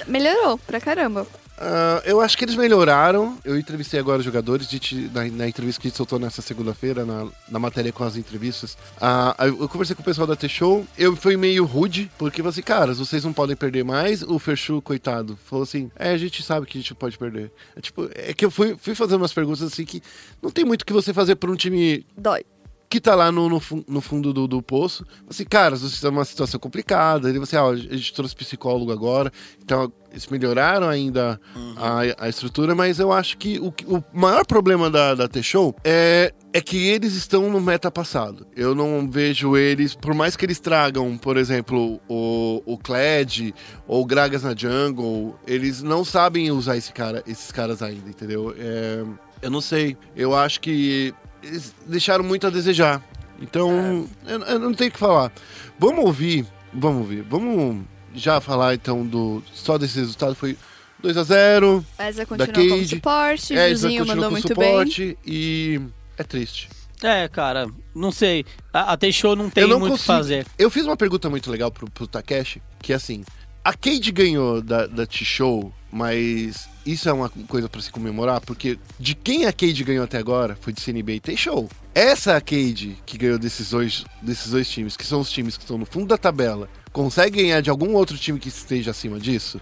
Melhorou pra caramba. Ah, eu acho que eles melhoraram. Eu entrevistei agora os jogadores de na, na entrevista que a gente soltou nessa segunda-feira, na, na matéria com as entrevistas. Ah, eu conversei com o pessoal da T-Show. Eu fui meio rude, porque falei assim, caras, vocês não podem perder mais. O Ferchu, coitado, falou assim: é, a gente sabe que a gente pode perder. É, tipo, é que eu fui, fui fazendo umas perguntas assim que não tem muito o que você fazer pra um time Dói. Que tá lá no, no, no fundo do, do poço. Assim, cara, vocês estão numa situação complicada. Ele você, ó, a gente trouxe psicólogo agora. Então, eles melhoraram ainda a, a estrutura, mas eu acho que o, o maior problema da, da T-Show é, é que eles estão no meta passado. Eu não vejo eles, por mais que eles tragam, por exemplo, o, o Kled ou o Gragas na Jungle, eles não sabem usar esse cara, esses caras ainda, entendeu? É, eu não sei. Eu acho que eles deixaram muito a desejar. Então, eu, eu não tenho o que falar. Vamos ouvir, vamos ouvir. Vamos já falar então do só desse resultado foi 2 a 0 Eza da continuou como Cade. suporte, É, Juzinho mandou com muito bem. suporte e é triste. É, cara, não sei. A, a não tem eu não muito o que fazer. Eu fiz uma pergunta muito legal pro, pro Takeshi, que é assim, a Cade ganhou da, da T-Show, mas isso é uma coisa pra se comemorar, porque de quem a Cade ganhou até agora foi de CNB e T-Show. Essa Cade que ganhou desses dois, desses dois times, que são os times que estão no fundo da tabela, consegue ganhar de algum outro time que esteja acima disso?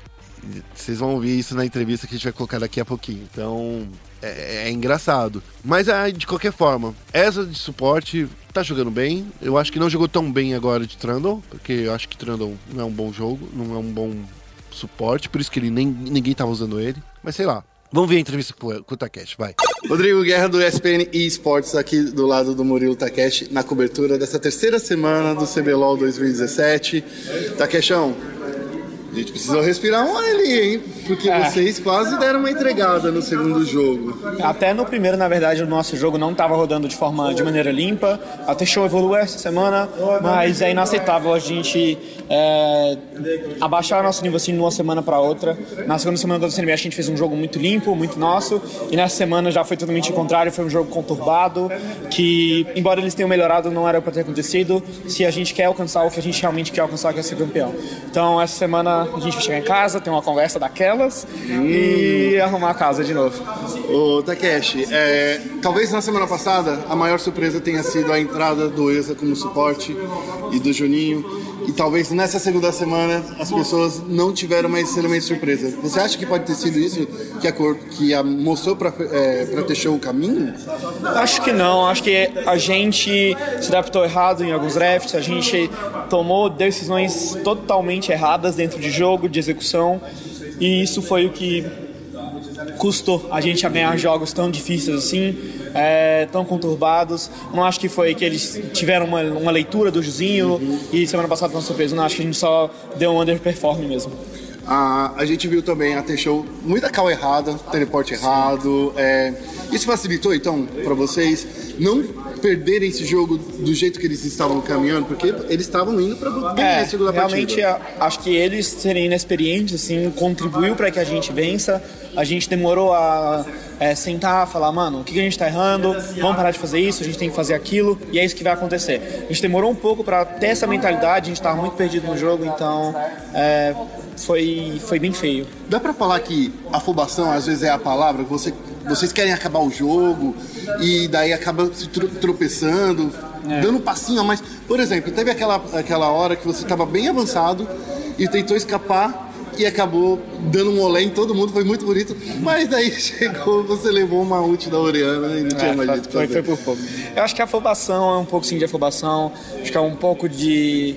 Vocês vão ouvir isso na entrevista que a gente vai colocar daqui a pouquinho. Então, é, é engraçado. Mas, ah, de qualquer forma, essa de suporte tá jogando bem. Eu acho que não jogou tão bem agora de Trundle, porque eu acho que Trundle não é um bom jogo, não é um bom suporte, por isso que ele nem, ninguém tava usando ele. Mas sei lá. Vamos ver a entrevista com, o- Takeshi, vai. Rodrigo Guerra do ESPN eSports aqui do lado do Murilo Takeshi na cobertura dessa terceira semana do CBLOL 2017. Takeshão, a gente precisou respirar um ar ali, hein? Porque É. vocês quase deram uma entregada no segundo jogo. Até no primeiro, na verdade, o nosso jogo não estava rodando de forma de maneira limpa. A T-Show evoluiu essa semana, mas é inaceitável a gente é, abaixar nosso nível assim de uma semana para outra. Na segunda semana do CNB a gente fez um jogo muito limpo, muito nosso, e nessa semana já foi totalmente o contrário, foi um jogo conturbado, que embora eles tenham melhorado, não era para ter acontecido. Se a gente quer alcançar o que a gente realmente quer alcançar, que é ser campeão. Então essa semana a gente vai chegar em casa, ter uma conversa daquelas e arrumar a casa de novo. Ô Takeshi, é, talvez na semana passada a maior surpresa tenha sido a entrada do Eza como suporte e do Juninho. E talvez nessa segunda semana as pessoas não tiveram mais de surpresa. Você acha que pode ter sido isso que a, cor, que a mostrou para é, pra o caminho? Acho que não, acho que a gente se adaptou errado em alguns drafts, a gente tomou decisões totalmente erradas dentro de jogo, de execução, e isso foi o que custou a gente a ganhar jogos tão difíceis assim, é, tão conturbados. Não acho que foi que eles tiveram uma, uma leitura do Juzinho e semana passada foi uma surpresa. Não acho que a gente só deu um underperform mesmo. A, a gente viu também a T-Show muita cal errada, teleporte errado. é, isso facilitou então para vocês não perderem esse jogo do jeito que eles estavam caminhando, porque eles estavam indo para ganhar É, a segunda realmente partida. a- acho que eles serem inexperientes assim contribuiu para que a gente vença. A gente demorou a é, sentar, falar, mano, o que que a gente tá errando? Vamos parar de fazer isso, a gente tem que fazer aquilo e é isso que vai acontecer. A gente demorou um pouco para ter essa mentalidade, a gente tava muito perdido no jogo, então é, foi foi bem feio. Dá pra falar que afobação às vezes é a palavra, você, vocês querem acabar o jogo e daí acaba se tro- tropeçando, dando um passinho a mais. Por exemplo, teve aquela, aquela hora que você estava bem avançado e tentou escapar e acabou dando um olé em todo mundo, foi muito bonito, mas daí chegou, você levou uma ult da Oriana e não tinha É, mais jeito foi, foi por pouco. Eu acho que a afobação é um pouco sim de afobação, acho que é um pouco de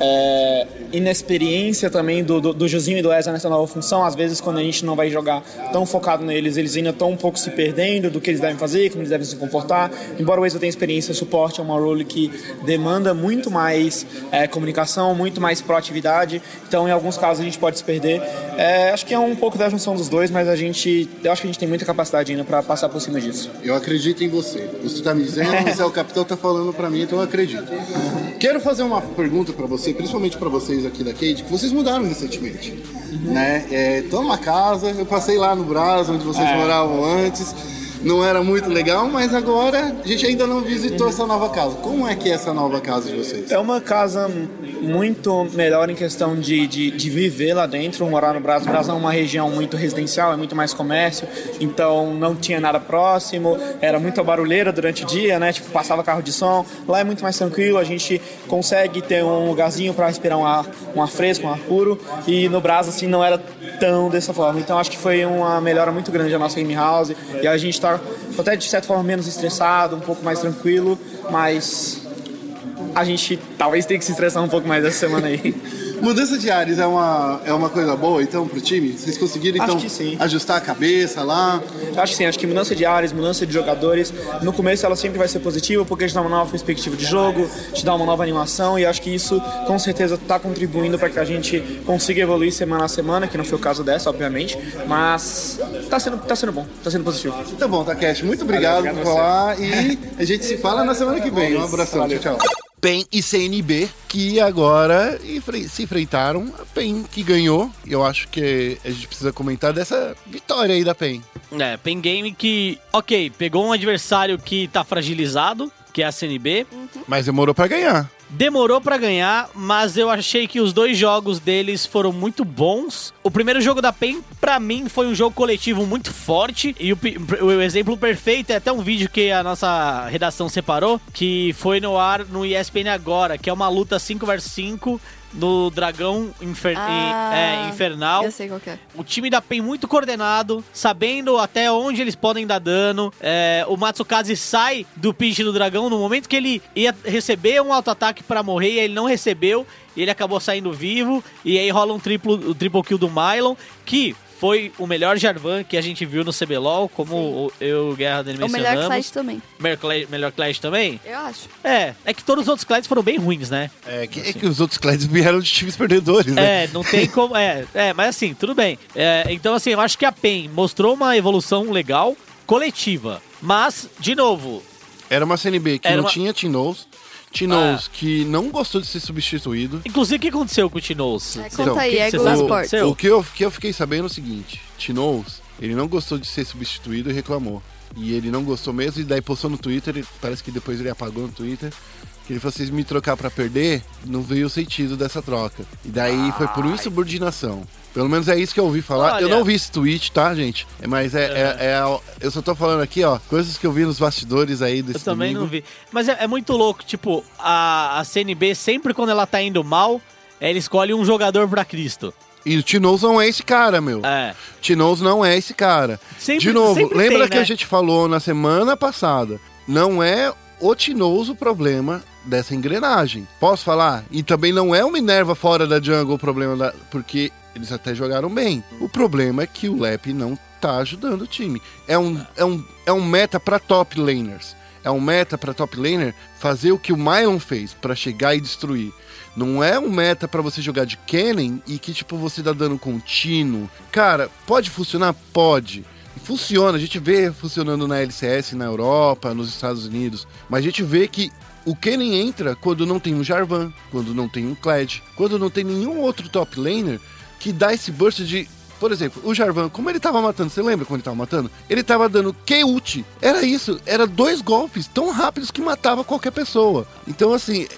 é, inexperiência também do, do, do Josinho e do Ezra nessa nova função. Às vezes, quando a gente não vai jogar tão focado neles, eles ainda estão um pouco se perdendo do que eles devem fazer, como eles devem se comportar. Embora o Ezra tenha experiência, suporte é uma role que demanda muito mais é, comunicação, muito mais proatividade. Então, em alguns casos, a gente pode se perder. É, acho que é um pouco da junção dos dois, mas a gente, eu acho que a gente tem muita capacidade ainda para passar por cima disso. Eu acredito em você. Você tá me dizendo, você é o capitão, tá falando pra mim, então eu acredito. Quero fazer uma pergunta pra você, principalmente pra vocês aqui da Cade, que vocês mudaram recentemente. Né? Estão numa casa, eu passei lá no Brás, onde vocês É. moravam antes. Não era muito legal, mas agora a gente ainda não visitou essa nova casa. Como é que é essa nova casa de vocês? É uma casa muito melhor em questão de, de, de viver lá dentro, morar no Brasil. O Brasil é uma região muito residencial, é muito mais comércio, então não tinha nada próximo, era muita barulheira durante o dia, né? Tipo, passava carro de som. Lá é muito mais tranquilo, a gente consegue ter um lugarzinho para respirar um ar, um ar fresco, um ar puro, e no Brasil, assim, não era tão dessa forma. Então acho que foi uma melhora muito grande da nossa game house, e a gente tá até de certa forma menos estressado, um pouco mais tranquilo, mas a gente talvez tenha que se estressar um pouco mais essa semana aí. Mudança de ares é uma, é uma coisa boa, então, pro time? Vocês conseguiram, então, ajustar a cabeça lá? Acho que sim, acho que mudança de áreas, mudança de jogadores, no começo ela sempre vai ser positiva porque te dá uma nova perspectiva de jogo, te dá uma nova animação e acho que isso com certeza está contribuindo para que a gente consiga evoluir semana a semana, que não foi o caso dessa, obviamente, mas tá sendo, tá sendo bom, tá sendo positivo. Tá bom, Takeshi, muito obrigado Valeu, por obrigado falar e a gente se fala na semana que vem. Um abração, tchau, tchau. PEN e CNB, que agora se enfrentaram. A PEN que ganhou. Eu acho que a gente precisa comentar dessa vitória aí da PEN. É, Pen Game que, ok, pegou um adversário que tá fragilizado, que é a CNB. Mas demorou pra ganhar. Demorou pra ganhar, mas eu achei que os dois jogos deles foram muito bons. O primeiro jogo da PEN, pra mim, foi um jogo coletivo muito forte. E o, o exemplo perfeito é até um vídeo que a nossa redação separou, que foi no ar no ESPN agora, que é uma luta 5 vs 5 no Dragão Infer- Ah, é, Infernal. Eu sei qual é. O time da PEN muito coordenado, sabendo até onde eles podem dar dano. É, o Matsukaze sai do pitch do dragão no momento que ele ia receber um auto-ataque pra morrer, e ele não recebeu, e ele acabou saindo vivo. E aí rola um triplo, o triple kill do Mylon, que foi o melhor Jarvan que a gente viu no CBLOL, como o- eu e o Guerra dele O melhor mencionamos. Clash também. Melhor Clash, melhor Clash também? Eu acho. É, é que todos os outros Clash foram bem ruins, né? É que, é que os outros Clads vieram de times perdedores, né? É, não tem como. É, é mas assim, tudo bem. É, então, assim, eu acho que a PEN mostrou uma evolução legal, coletiva. Mas, de novo, Era uma CNB que Era não uma- tinha Tinoz. Tinoz que não gostou de ser substituído. inclusive, o que aconteceu com o Tinoz? É, conta o que aí, que é você Glass sabe? Sport. Seu? O que eu, que eu fiquei sabendo é o seguinte: Tinoz, ele não gostou de ser substituído e reclamou. E ele não gostou mesmo, e daí postou no Twitter, parece que depois ele apagou no Twitter. Que ele falou: vocês me trocar pra perder, não veio o sentido dessa troca. E daí foi por insubordinação. Pelo menos é isso que eu ouvi falar. Eu Olha. não vi esse tweet, tá, gente? É, Mas é, é- é a- Eu só tô falando aqui, ó, coisas que eu vi nos bastidores aí desse Eu também domingo. não vi. Mas é, é muito louco, tipo, a, a CNB, sempre quando ela tá indo mal, ela escolhe um jogador pra Cristo. E o Tinoz não é esse cara, meu. É. Tinoz não é esse cara. Sempre- De novo, lembra tem, que né? a gente falou na semana passada? Não é o Tinoz o problema dessa engrenagem. Posso falar? E também não é o Minerva fora da jungle o problema da. Porque eles até jogaram bem. O problema é que o Lep não tá ajudando o time. É um, é um, é um meta pra top laners. É um meta pra top laner fazer o que o Mylon fez pra chegar e destruir. Não é um meta pra você jogar de Kennen e que tipo você dá dano contínuo. Cara, pode funcionar? Pode. Funciona, a gente vê funcionando na LCS na Europa, nos Estados Unidos, mas a gente vê que o Kennen entra quando não tem um Jarvan, quando não tem um Kled, quando não tem nenhum outro top laner que dá esse burst de. Por exemplo, o Jarvan, como ele tava matando, você lembra quando ele tava matando? Ele tava dando Q-ult. Era isso, era dois golpes tão rápidos que matava qualquer pessoa. Então, assim,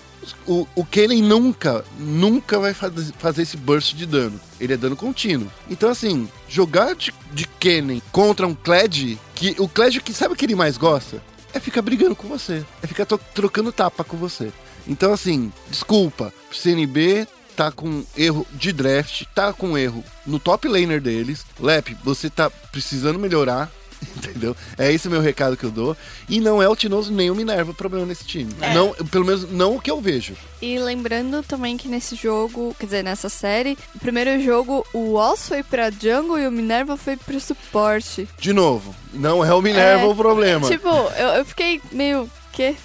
o, o nunca, nunca vai faz, fazer esse burst de dano. Ele é dano contínuo. Então, assim, jogar de, de Kennen contra um Kled, que o Kled que sabe o que ele mais gosta? É ficar brigando com você. É ficar trocando tapa com você. Então, assim, desculpa. CNB tá com erro de draft, tá com erro no top laner deles. Lep, você tá precisando melhorar. Entendeu? É esse o meu recado que eu dou. E não é o Tinoso nem o Minerva o problema nesse time. Não, pelo menos não o que eu vejo. E lembrando também que nesse jogo, quer dizer, nessa série, o primeiro jogo o Oz foi pra jungle e o Minerva foi pro suporte. De novo, não é o Minerva É, o problema. Tipo, eu, eu fiquei meio. Quê?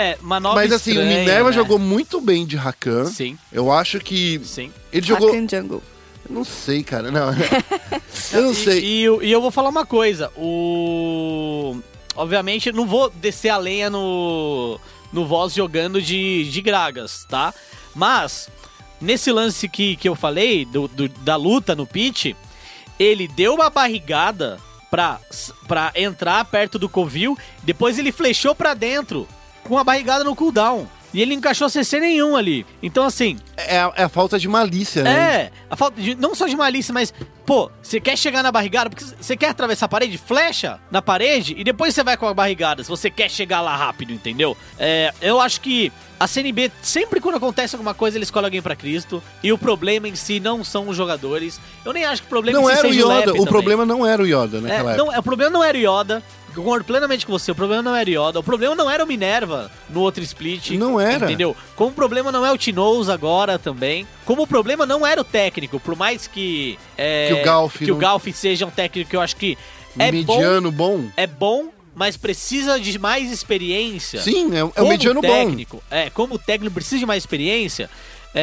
É, manobra Mas assim, o estranha, Minerva né? jogou muito bem de Rakan. Sim, Eu acho que sim. ele jogou. Rakan Jungle. Não sei, cara. Não. eu não E, sei. e, eu- e eu vou falar uma coisa. O. Obviamente, não vou descer a lenha no. No Voz jogando de, de Gragas, tá? Mas, nesse lance que, que eu falei, do, do- da luta no pitch, ele deu uma barrigada pra, pra entrar perto do Covil, depois ele flechou pra dentro com a barrigada no cooldown. E ele não encaixou CC nenhum ali. Então, assim, É a, é a falta de malícia, né? é, a falta de, não só de malícia, mas, pô, você quer chegar na barrigada, porque você quer atravessar a parede, flecha na parede e depois você vai com a barrigada, se você quer chegar lá rápido, entendeu? É, eu acho que a CNB, sempre quando acontece alguma coisa, eles escolhem alguém pra Cristo, e o problema em si não são os jogadores. Eu nem acho que o problema Não em si era o Yoda. O também. problema não era o Yoda É, época. não, o problema não era o Yoda. Eu concordo plenamente com você. O problema não era o Yoda. O problema não era o Minerva no outro split. Não era. Entendeu? Como o problema não é o Tinoz agora também. Como o problema não era o técnico. Por mais que. é, Que o Galf Que não- o Galf seja um técnico que eu acho que é bom. mediano bom. É bom, mas precisa de mais experiência. Sim, é, é um mediano bom. técnico, É, como o técnico precisa de mais experiência.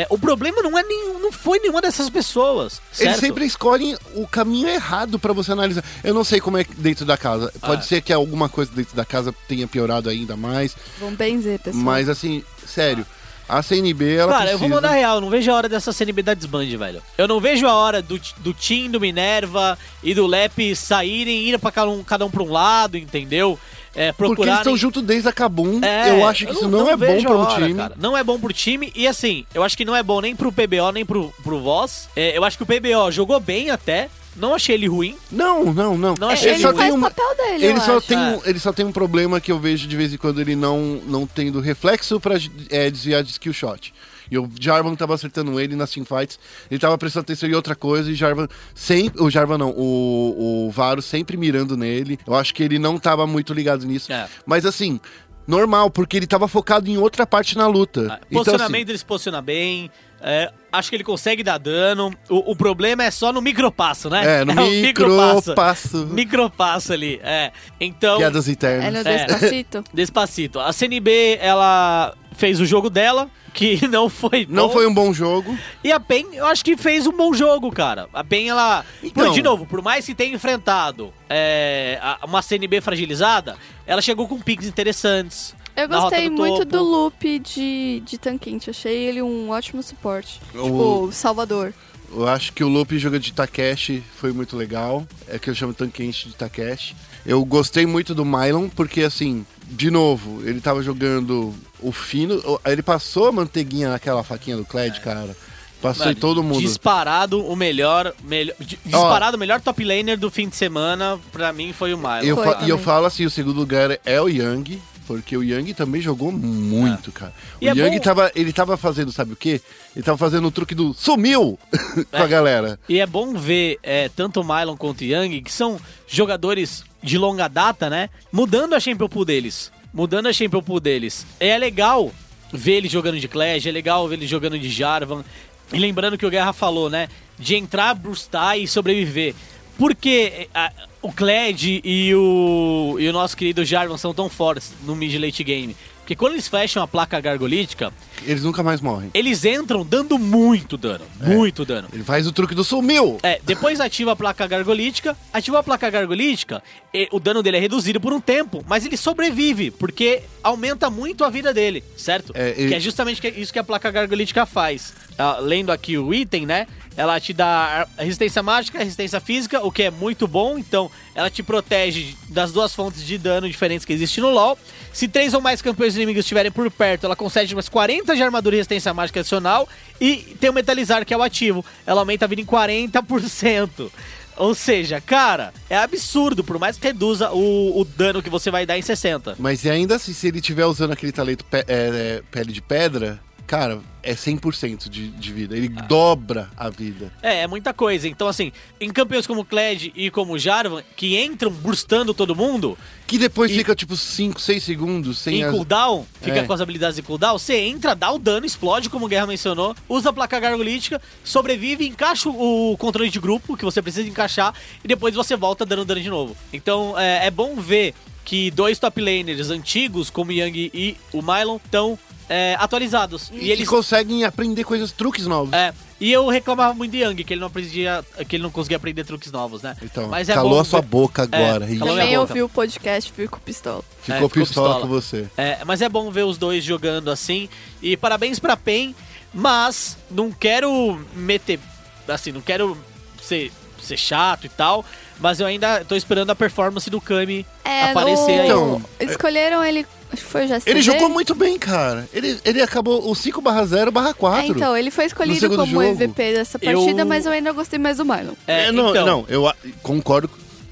É, o problema não é nenhum, não foi nenhuma dessas pessoas. Eles certo? sempre escolhem o caminho errado pra você analisar. Eu não sei como é dentro da casa. Pode Ah. ser que alguma coisa dentro da casa tenha piorado ainda mais. Vamos benzer, pessoal. Mas assim, sério, a CNB ela Cara, eu precisa... vou mandar real, eu não vejo a hora dessa CNB da desband, velho. Eu não vejo a hora do, do Tim, do Minerva e do Lep saírem, ir pra cada um, cada um pra um lado, entendeu? É, Porque eles procurarem... estão juntos desde a Kabum. É, eu acho que isso não, é bom a o hora, time. cara. Não é bom pro time. E assim, eu acho que não é bom nem pro PBO, nem pro, pro Voz. É, eu acho que o PBO jogou bem até. Não achei ele ruim. Não, não, não. Não É, achei ele só faz tem o um- papel dele, Ele eu só, acho. tem, É. um- ele só tem um problema que eu vejo de vez em quando ele não, não tendo reflexo pra é, desviar de skill shot. E o Jarvan tava acertando ele nas teamfights. Ele tava prestando atenção em outra coisa e Jarvan sempre. O Jarvan não, o, o Varo sempre mirando nele. Eu acho que ele não tava muito ligado nisso. É. Mas assim, normal, porque ele tava focado em outra parte na luta. Então, assim, Posicionamento ele se posiciona bem. é, acho que ele consegue dar dano. O, o problema é só no micropasso, né? É, no o micropasso. Micropasso ali, é. Então. Piadas É internas. no É. Despacito. Despacito. A CNB, ela fez o jogo dela, que não foi Não bom. foi um bom jogo. E a PEN, eu acho que fez um bom jogo, cara. A PEN, ela. Então- Por- de novo, por mais que tenha enfrentado é, a- uma CNB fragilizada, ela chegou com picks interessantes. Eu gostei do muito topo. do loop de, de Tanquente. Achei ele um ótimo suporte. O- Tipo, Salvador. Eu acho que o loop jogo de Takeshi foi muito legal. É que eu chamo Tankente de Takeshi. Eu gostei muito do Mylon, porque assim, de novo, ele tava jogando o fino. o- Ele passou a manteiguinha naquela faquinha do Kled, cara. Passou em Mano, todo mundo. Disparado o melhor. melhor di- disparado o melhor top laner do fim de semana, pra mim, foi o Milo. Eu e eu falo assim, o segundo lugar é o Yang, porque o Yang também jogou muito, cara. O E é Yang bom- tava, ele tava fazendo, sabe o quê? Ele tava fazendo o truque do sumiu com a galera. E é bom ver é, tanto o Mylon quanto o Young, que são jogadores de longa data, né? Mudando a Champion Pool deles. Mudando a Champion Pool deles. É legal ver ele jogando de Clash, é legal ver ele jogando de Jarvan. E lembrando que o Guerra falou, né? De entrar, brustar e sobreviver. Por que a- o Kled e o, e o nosso querido Jarvan são tão fortes no mid late game? Porque quando eles fecham a placa gargolítica, Eles nunca mais morrem. eles entram dando muito dano. Muito dano. Ele faz o truque do sumiu. É, depois ativa a placa gargolítica. Ativa a placa gargolítica, e o dano dele é reduzido por um tempo, mas ele sobrevive, porque aumenta muito a vida dele, certo? É, ele- Que é justamente que- isso que a placa gargolítica faz. Ah, lendo aqui o item, né? Ela te dá resistência mágica, resistência física, o que é muito bom. Então, ela te protege das duas fontes de dano diferentes que existem no LoL. Se três ou mais campeões inimigos estiverem por perto, ela concede mais 40 de armadura e resistência mágica adicional. E tem o Metalizar, que é o ativo. Ela aumenta a vida em 40%. Ou seja, cara, é absurdo, por mais que reduza o, o dano que você vai dar em 60. Mas e ainda assim, se ele estiver usando aquele talento pe- é, é, pele de pedra, cara, é 100% de, de vida. Ele dobra a vida. É, é muita coisa. Então, assim, em campeões como Kled e como Jarvan, que entram burstando todo mundo, Que depois E- fica tipo 5, 6 segundos sem em as... cooldown, fica É. com as habilidades de cooldown, você entra, dá o dano, explode, como o Guerra mencionou, usa a placa gargolítica, sobrevive, encaixa o controle de grupo que você precisa encaixar e depois você volta dando dano de novo. Então é, é bom ver que dois top laners antigos, como o Yang e o Mylon, estão é, atualizados. E, E, eles. conseguem aprender coisas, truques novos. É, e eu reclamava muito de Yang, que ele não aprendia, que ele não conseguia aprender truques novos, né? Então, Mas é calou bom a sua boca agora. É, Também ouvi o podcast, fico pistola. Ficou É, ficou pistola, pistola. com você. É, mas é bom ver os dois jogando assim. E parabéns pra PEN, mas não quero meter. Assim, não quero ser, ser chato e tal. Mas eu ainda tô esperando a performance do Kami É, aparecer no... aí. Então, Escolheram ele, acho que foi o GSTV. Ele jogou muito bem, cara. Ele, ele acabou o 5 barra 0 barra 4. É, então, ele foi escolhido como jogo. MVP dessa partida, Eu- mas eu ainda gostei mais do Mylon. É, É, não, então, não, eu concordo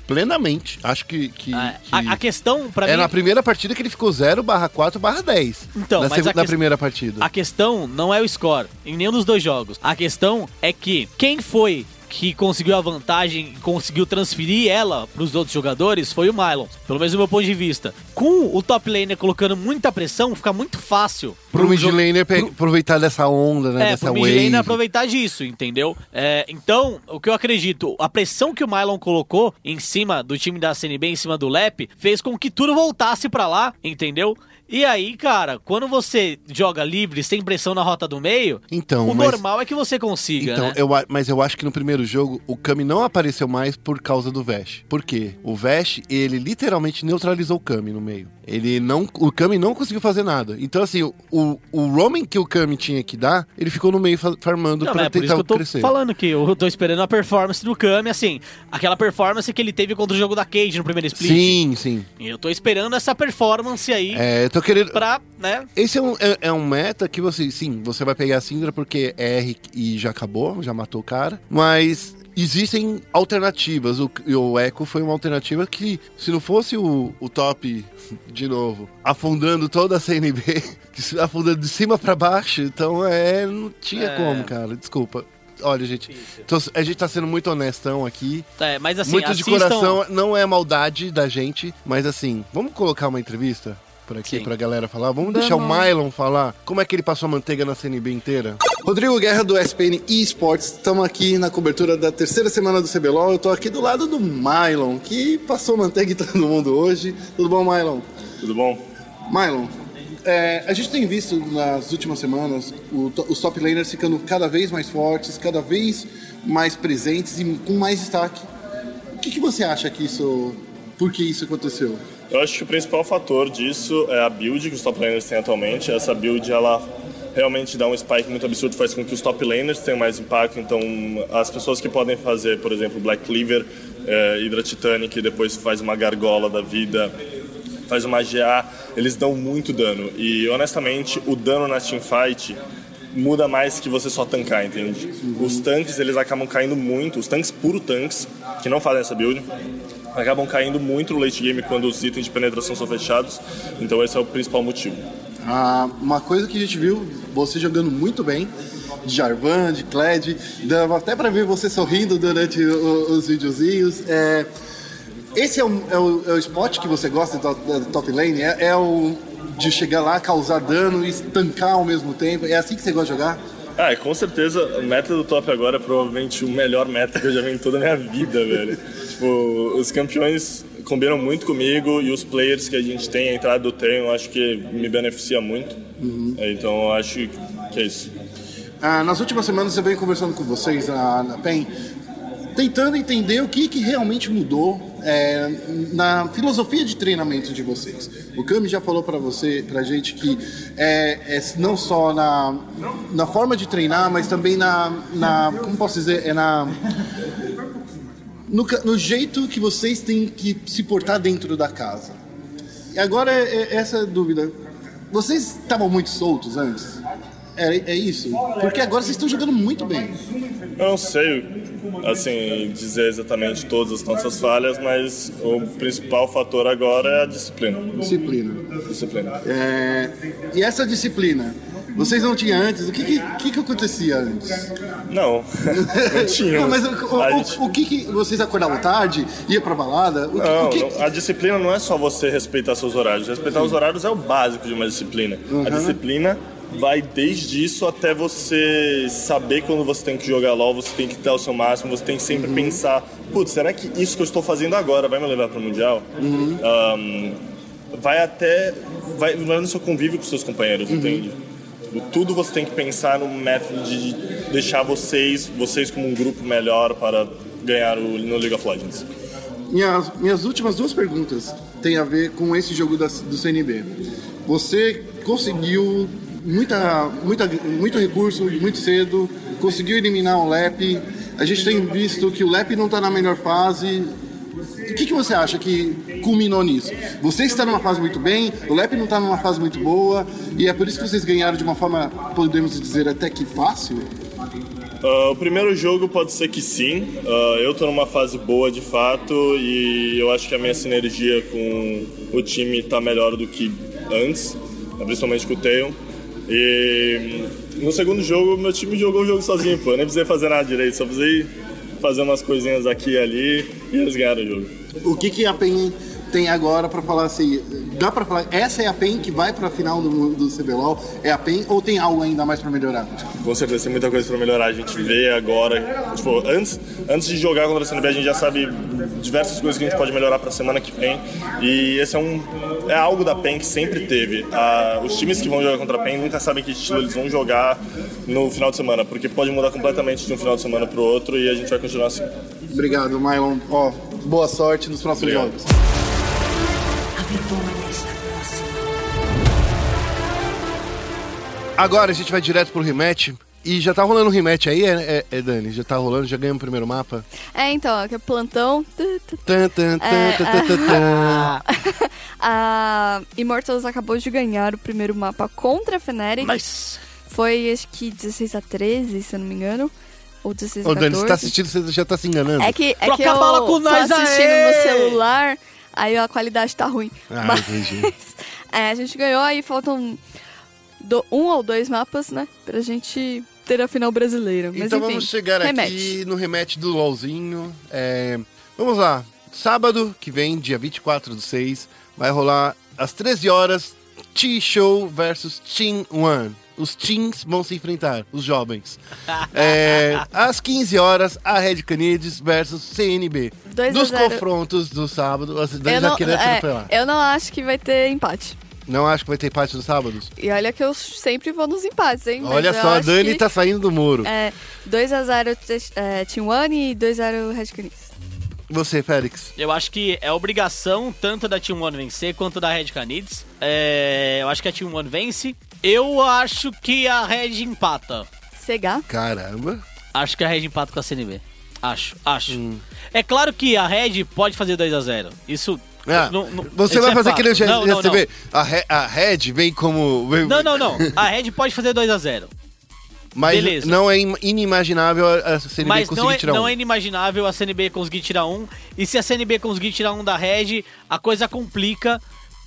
plenamente. Acho que, que, a, que a- a questão pra é mim. na primeira partida que ele ficou 0 barra 4 barra 10. Então, na, mas a na primeira partida. A questão não é o score em nenhum dos dois jogos. A questão é que quem foi que conseguiu a vantagem e conseguiu transferir ela para os outros jogadores foi o Mylon. Pelo menos do meu ponto de vista. Com o top laner colocando muita pressão, fica muito fácil Pro mid jo- laner pe- aproveitar dessa onda, né? É, dessa pro mid laner aproveitar disso, entendeu? É, então, o que eu acredito, a pressão que o Mylon colocou em cima do time da CNB, em cima do Lep, fez com que tudo voltasse pra lá, entendeu? E aí, cara, quando você joga livre, sem pressão na rota do meio, Então, o mas- normal é que você consiga, Então, né? eu, mas eu acho que no primeiro jogo o Kami não apareceu mais por causa do Vash. Por quê? O Vash, ele literalmente neutralizou o Kami no meio. Ele não. O Kami não conseguiu fazer nada. Então, assim, o, o, roaming que o Kami tinha que dar, ele ficou no meio fa- farmando Não, pra é por isso tentar que eu tô crescer. falando que eu tô esperando a performance do Kami, assim, aquela performance que ele teve contra o jogo da Cage no primeiro split. Sim, sim. E eu tô esperando essa performance aí É, tô querendo. pra, né? Esse é um, é, é um meta que você, sim, você vai pegar a Syndra porque é R e já acabou, já matou o cara, mas existem alternativas. O, o Echo foi uma alternativa que, se não fosse o, o top, de novo, afundando toda a CNB, afundando de cima pra baixo, então é, não tinha É. como, cara, desculpa. Olha, gente, tô- a gente tá sendo muito honestão aqui. É, mas assim, muito de assistam- coração, não é maldade da gente, mas assim, vamos colocar uma entrevista por aqui Sim. pra galera falar? Vamos, deixar o Mylon falar como é que ele passou a manteiga na CNB inteira? Rodrigo Guerra do SPN eSports, estamos aqui na cobertura da terceira semana do CBLOL. Eu tô aqui do lado do Mylon, que passou manteiga em todo mundo hoje. Tudo bom, Mylon? Tudo bom? Mylon, é, a gente tem visto nas últimas semanas o os top laners ficando cada vez mais fortes, cada vez mais presentes e com mais destaque. O que, que você acha que isso. Por que isso aconteceu? Eu acho que o principal fator disso é a build que os top laners têm atualmente. Essa build, ela realmente dá um spike muito absurdo, faz com que os top laners tenham mais impacto. Então, as pessoas que podem fazer, por exemplo, Black Cleaver, é, Hydra Titanic, depois faz uma gargola da vida, faz uma GA, eles dão muito dano. E, honestamente, o dano na teamfight muda mais que você só tancar, entende? Os tanques, eles acabam caindo muito, os tanques puro tanques, que não fazem essa build, acabam caindo muito no late game quando os itens de penetração são fechados. Então esse é o principal motivo. Ah, uma coisa que a gente viu, você jogando muito bem, de Jarvan, de Kled, dava até pra ver você sorrindo durante o- os videozinhos. É, esse é o, é, o, é o spot que você gosta do, do top lane? É, é o de chegar lá, causar dano e tancar ao mesmo tempo? É assim que você gosta de jogar? Ah, com certeza, o meta do top agora é provavelmente o melhor meta que eu já vi em toda a minha vida, velho. Tipo, os campeões combinam muito comigo e os players que a gente tem, a entrada do treino, eu acho que me beneficia muito. É, Então, eu acho que é isso. Ah, nas últimas semanas eu venho conversando com vocês na, na PEN, tentando entender o que, que realmente mudou é, na filosofia de treinamento de vocês. O Cami já falou para você, pra gente que é, é não só na, na forma de treinar, mas também na, na como posso dizer, é na no, no jeito que vocês têm que se portar dentro da casa. E agora é, é essa dúvida. Vocês estavam muito soltos antes? É, é isso? Porque agora vocês estão jogando muito bem. Eu não sei, assim, dizer exatamente todas as nossas falhas, mas o principal fator agora é a disciplina. Disciplina. Disciplina. É, e essa disciplina, vocês não tinham antes? O que, que, que, que acontecia antes? Não, não tinha. Não, mas o, o- gente- o que, que vocês acordavam tarde, ia pra balada? O Não, que- não, a disciplina não é só você respeitar seus horários. Respeitar os horários é o básico de uma disciplina. Uhum. A disciplina vai desde isso até você saber quando você tem que jogar LOL, você tem que dar o seu máximo, você tem que sempre Uhum. pensar, putz, será que isso que eu estou fazendo agora vai me levar para o Mundial? Uhum. Ahn, vai até... Vai, vai no seu convívio com seus companheiros, Uhum. entende? Tudo você tem que pensar no método de deixar vocês, vocês como um grupo melhor para ganhar o, no League of Legends. Minhas, minhas últimas duas perguntas têm a ver com esse jogo da- do CNB. Você conseguiu muita, muita, muito recurso muito cedo, conseguiu eliminar o LEP. A gente tem visto que o LEP não está na melhor fase. O que, que você acha que culminou nisso? Você está numa fase muito bem, o LEP não está numa fase muito boa, e é por isso que vocês ganharam de uma forma, podemos dizer, até que fácil? Ah, o primeiro jogo pode ser que sim. Ah, eu tô numa fase boa de fato e eu acho que a minha sinergia com o time tá melhor do que antes, principalmente com o Theon. E no segundo jogo, meu time jogou o jogo sozinho, pô. Eu nem precisei fazer nada direito, só precisei fazer umas coisinhas aqui e ali e eles ganharam o jogo. O que, que a PEN tem agora para falar assim? Dá para falar, essa é a PEN que vai para a final do, do CBLOL? É a PEN ou tem algo ainda mais para melhorar? Com certeza tem muita coisa pra melhorar. A gente vê agora, tipo, antes, antes de jogar contra a CNB, a gente já sabe diversas coisas que a gente pode melhorar pra semana que vem. E esse é um é algo da PEN que sempre teve. Ah, os times que vão jogar contra a PEN nunca sabem que estilo eles vão jogar no final de semana, porque pode mudar completamente de um final de semana pro outro e a gente vai continuar assim. Obrigado, Mylon. Ó, boa sorte nos próximos Obrigado. jogos. A vitória está próxima. Agora a gente vai direto pro rematch. E já tá rolando um rematch aí, é, é- é, Dani? Já tá rolando, já ganhamos o primeiro mapa? É, então, aqui é plantão. Tan, tan, tan, É, tan, tan, tan. A Immortals acabou de ganhar o primeiro mapa contra a Fnatic. Mas. Foi acho que 16 a 13, se eu não me engano. Ou 16 a Ô, 14. Dani, você tá assistindo, você já tá se enganando. É que, é Troca que eu a bala com tô nós assistindo aí! no celular, aí a qualidade tá ruim. Ah, Mas, entendi. é, a gente ganhou, aí faltam do- um ou dois mapas, né? Pra gente ter a final brasileira. Mas então enfim, vamos chegar aqui no rematch do LOLzinho. É, vamos lá. Sábado, que vem, dia 24 do 6, vai rolar às 13 horas T-Show versus Team One. Os teens vão se enfrentar, os jovens. É, às 15 horas, a Red Canids versus CNB. 2 a Dos 0. confrontos do sábado, a Dani Eu já não, querendo é, atropelar. eu não acho que vai ter empate. Não acho que vai ter empate nos sábados? E olha que eu sempre vou nos empates, hein? Mas Olha eu só, a Dani que, tá saindo do muro. É, 2x0 é, Team One e 2x0 Red Canids. Você, Félix. Eu acho que é obrigação tanto da Team One vencer quanto da Red Canids. É, eu acho que a Team One vence. Eu acho que a Red empata. Cegar. Caramba. Acho que a Red empata com a CNB. Acho, acho. É claro que a Red pode fazer 2 a 0 Isso. Ah, não- não- você vai é fazer aquele já, não, não, não. vê, a, Re- a Red vem como. Não, não, não. A Red pode fazer 2 a 0 Mas beleza. não é im- inimaginável a CNB Mas conseguir não é, tirar não um. é inimaginável a CNB conseguir tirar um. E se a CNB conseguir tirar um da Red, a coisa complica,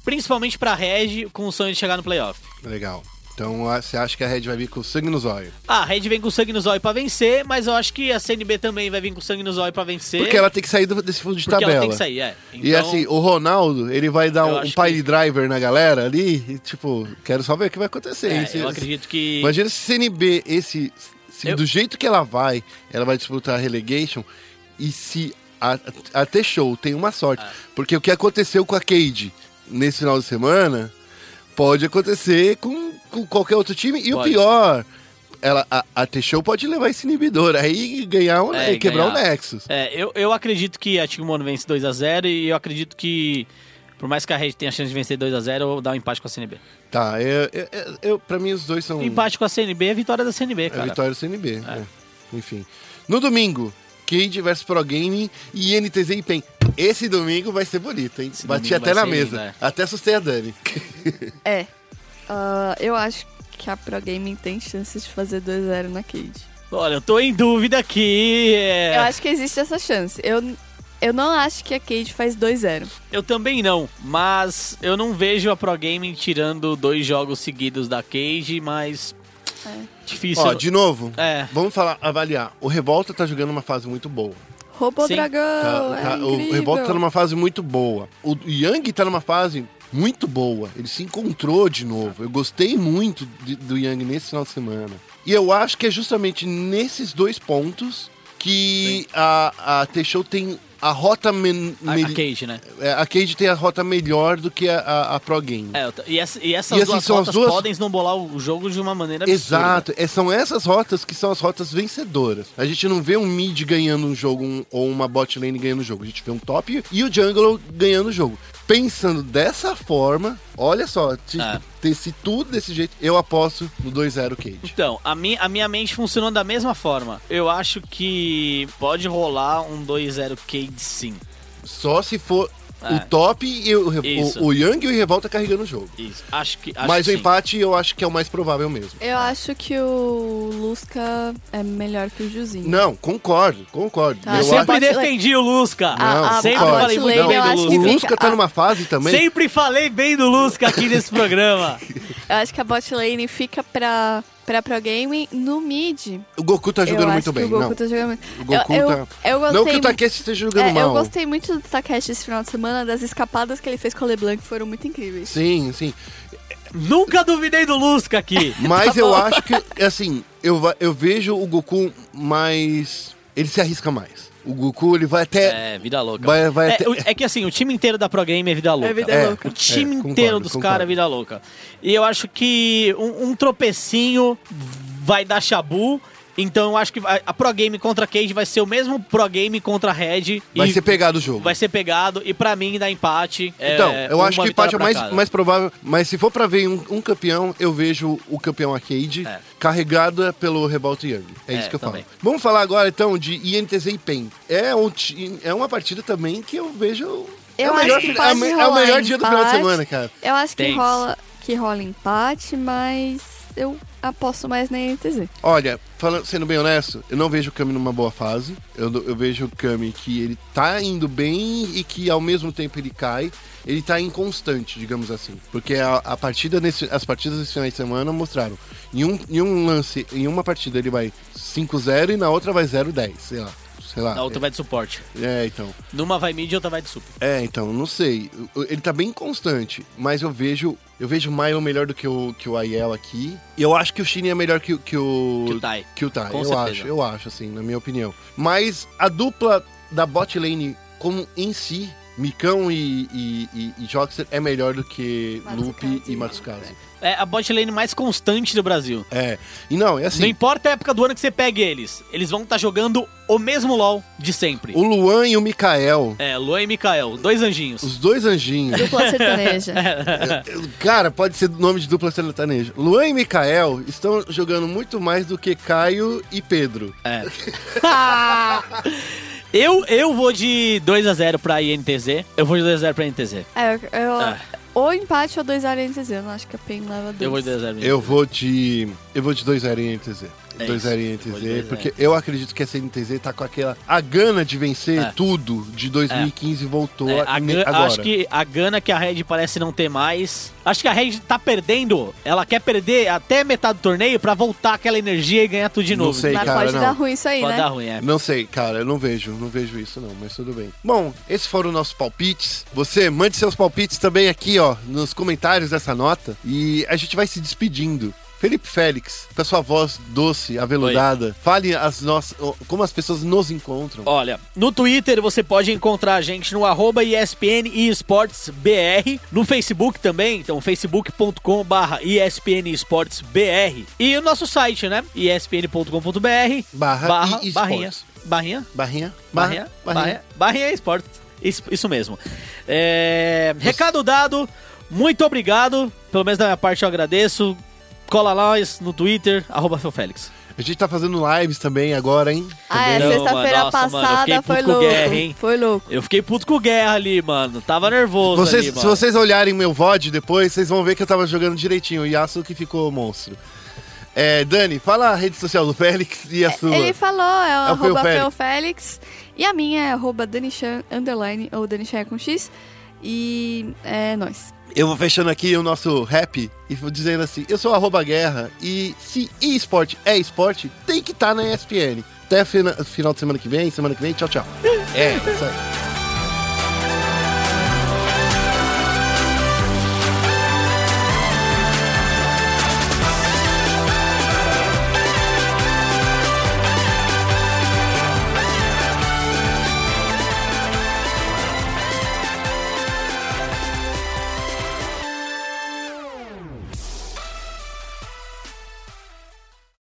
principalmente pra Red, com o sonho de chegar no playoff. Legal. Então você acha que a Red vai vir com sangue nos olhos? Ah, a Red vem com sangue no zóio pra vencer, mas eu acho que a CNB também vai vir com sangue no zóio pra vencer. Porque ela tem que sair do- desse fundo de Porque tabela. ela tem que sair, é. E Então- assim, o Ronaldo, ele vai dar um, um pile driver na galera ali, e, tipo, quero só ver o que vai acontecer. É, eu acredito que. Imagina se CNB, esse, se Eu- do jeito que ela vai, ela vai disputar a relegation, e se a, a T-Show tem uma sorte. É. Porque o que aconteceu com a Cade nesse final de semana, pode acontecer com, com qualquer outro time. E o Pode. pior, ela, a, a T-Show pode levar esse inibidor aí e ganhar um, É, e quebrar o Nexus. É, eu, eu acredito que a Tigmono vence 2x0 e eu acredito que, por mais que a Red tenha chance de vencer 2x0, eu vou dar um empate com a CNB. Tá, eu, eu, eu- pra mim os dois são. Empate com a CNB é vitória da CNB, É cara. vitória do CNB. é. Enfim. No domingo, Cade versus Pro Gaming e NTZ e PEN. Esse domingo vai ser bonito, hein? Esse Bati até na mesa. lindo, é. Até assustei a Dani. É. Ah, eu acho que a Pro Gaming tem chances de fazer 2-0 na Cade. Olha, eu tô em dúvida aqui. é. Eu acho que existe essa chance. Eu, eu não acho que a Cade faz 2-0. Eu também não, mas eu não vejo a Pro Gaming tirando dois jogos seguidos da Cage, mas. Difícil. Ó, de novo, É. vamos falar, avaliar. O Revolta tá jogando uma fase muito boa. Robô Sim. Dragão, Tá- é tá- o incrível. Revolta tá numa fase muito boa. O Yang tá numa fase muito boa. Ele se encontrou de novo. Eu gostei muito de- do Yang nesse final de semana. E eu acho que é justamente nesses dois pontos que a, a T-Show tem a rota... Men, A, a Cage, né? é, a Cade tem a rota melhor do que a, a, a Pro Game. É, e, essa- e essas E assim, duas são as rotas duas- podem snowbolar o jogo de uma maneira absurda. Exato, é, são essas rotas que são as rotas vencedoras. A gente não vê um mid ganhando um jogo um- ou uma bot lane ganhando um jogo. A gente vê um top e o jungle ganhando o jogo. Pensando dessa forma, olha só, se, É. ter- se tudo desse jeito, eu aposto no 2-0 Cage. Então, a, mi, a minha mente funcionou da mesma forma. Eu acho que pode rolar um 2-0 Cade sim. Só se for É. o top e o, o, o Yang e o Revolta carregando o jogo. Isso. Acho que. Acho Mas que o sim. empate eu acho que é o mais provável mesmo. Eu acho que o Lusca é melhor que o Juzinho. Não, concordo, concordo. Tá. Eu Eu sempre acho- defendi o Lusca. Não, a, a, sempre concordo. falei muito botlane bem eu do acho Lusca. O. Lusca tá a- numa fase também. Sempre falei bem do Lusca aqui nesse programa. Eu acho que a bot lane fica pra, pra Pro Gaming no mid. O Goku tá jogando muito bem. o Goku não. tá jogando muito. O Goku eu, tá. eu, eu gostei Não que o Takeshi esteja jogando é, mal. Eu gostei muito do Takeshi esse final de semana, das escapadas que ele fez com o LeBlanc foram muito incríveis. Sim, sim. Nunca duvidei do Lusca aqui. Mas Tá eu acho que, assim, eu, eu vejo o Goku mais. Ele se arrisca mais. O Goku, ele vai até. É, vida louca. Vai, vai É, até. é que assim, o time inteiro da Pro Game é vida louca. É vida É. louca. O time É, concordo, inteiro dos caras é vida louca. E eu acho que um, um tropecinho vai dar chabu. Então eu acho que a, a Pro Game contra a Cage vai ser o mesmo Pro Game contra a Red. Vai e ser pegado o jogo. vai ser pegado. E pra mim dá empate. Então, é, eu acho que o empate é mais, cada. mais provável. Mas se for pra ver um, um campeão, eu vejo o campeão arcade É. carregado pelo Revolt Young. É, É, isso que eu também. falo. Vamos falar agora então de INTZ e PEN. É, um, é uma partida também que eu vejo. é, Eu o acho melhor, que é, o é o melhor dia do final de semana, cara. Eu acho que Thanks. rola, que rola empate, mas eu aposto mais na NTZ. Olha, falando, sendo bem honesto, eu não vejo o Kami numa boa fase. Eu, eu vejo o Kami que ele tá indo bem e que ao mesmo tempo ele cai. Ele tá inconstante, digamos assim. Porque a, a partida nesse, as partidas desse final de semana mostraram. Em um, em um lance, em uma partida ele vai 5-0 e na outra vai 0-10, sei lá. Sei lá. A outra vai de suporte. É, então. Numa vai mid e outra vai de super. É, então, não sei. Ele tá bem constante, mas eu vejo. Eu vejo o Milo melhor do que o, que o Aiel aqui. E eu acho que o Shin é melhor que, o- que o. Que o Tai. Que o Tai, Com eu certeza. acho, eu acho, assim, na minha opinião. Mas a dupla da bot lane como em si, Mikão e, e, e, e Joxer, é melhor do que Matsukaze Lupe e e Matsukaze. É a bot lane mais constante do Brasil. É. E não, é Não assim. importa a época do ano que você pegue eles, eles vão estar jogando o mesmo LoL de sempre. O Luan e o Mikael, É, Luan e Mikael, dois anjinhos. os dois anjinhos. Dupla sertaneja. Cara, pode ser nome de dupla sertaneja. Luan e Mikael estão jogando muito mais do que Caio e Pedro. É. eu, eu vou de 2x0 pra INTZ. Eu vou de 2x0 pra INTZ. É, eu, eu- É. Ou empate ou 2 0 NTZ. Eu não acho que a PEN leva 2. Eu vou de 2x0. Eu vou de. Eu vou de 2-0 em NTZ. É 2x0 isso. INTZ, Foi 2 a porque eu acredito que a CNTZ tá com aquela. A gana de vencer É. tudo de 2015 voltou É, a- a me- agora. acho que a gana que a Red parece não ter mais. Acho que a Red tá perdendo. Ela quer perder até metade do torneio pra voltar aquela energia e ganhar tudo de Não novo. sei, Mas cara, pode não. dar ruim isso aí, Pode né? dar ruim, é. Não sei, cara, eu não vejo, não vejo isso não, mas tudo bem. Bom, esses foram nossos palpites. Você mande seus palpites também aqui, ó, nos comentários dessa nota e a gente vai se despedindo. Felipe Félix, com a sua voz doce, aveludada, fale as nossas, como as pessoas nos encontram. Olha, no Twitter você pode encontrar a gente no arroba ESPN eSportsBR, no Facebook também, então facebook.com barra ESPN e o nosso site, né? ESPN.com.br Barra barra barrinha, barrinha, Barrinha, barrinha, barrinha, barrinha? Esportes. Isso, isso mesmo. É, recado dado, muito obrigado, pelo menos da minha parte eu agradeço. Cola nós no Twitter, arroba Felix. A gente tá fazendo lives também agora, hein? Ah, é, sexta-feira mano, mano, passada fiquei foi louco. guerra, hein? Foi louco. Eu fiquei puto com o Guerra ali, mano. Tava nervoso Vocês, ali, se mano. vocês olharem meu VOD depois, vocês vão ver que eu tava jogando direitinho. O Yasuo que ficou monstro. É, Dani, fala a rede social do Félix e a sua. Ele falou, é o foi o arroba Félix. Félix. E a minha é arroba Danichan, underline, ou Danichan com X. E é nóis. Eu vou fechando aqui o nosso rap e vou dizendo assim: eu sou arroba guerra e se esporte é esporte, tem que estar na ESPN. Até fina- final de semana que vem, semana que vem, tchau, tchau. É, isso aí.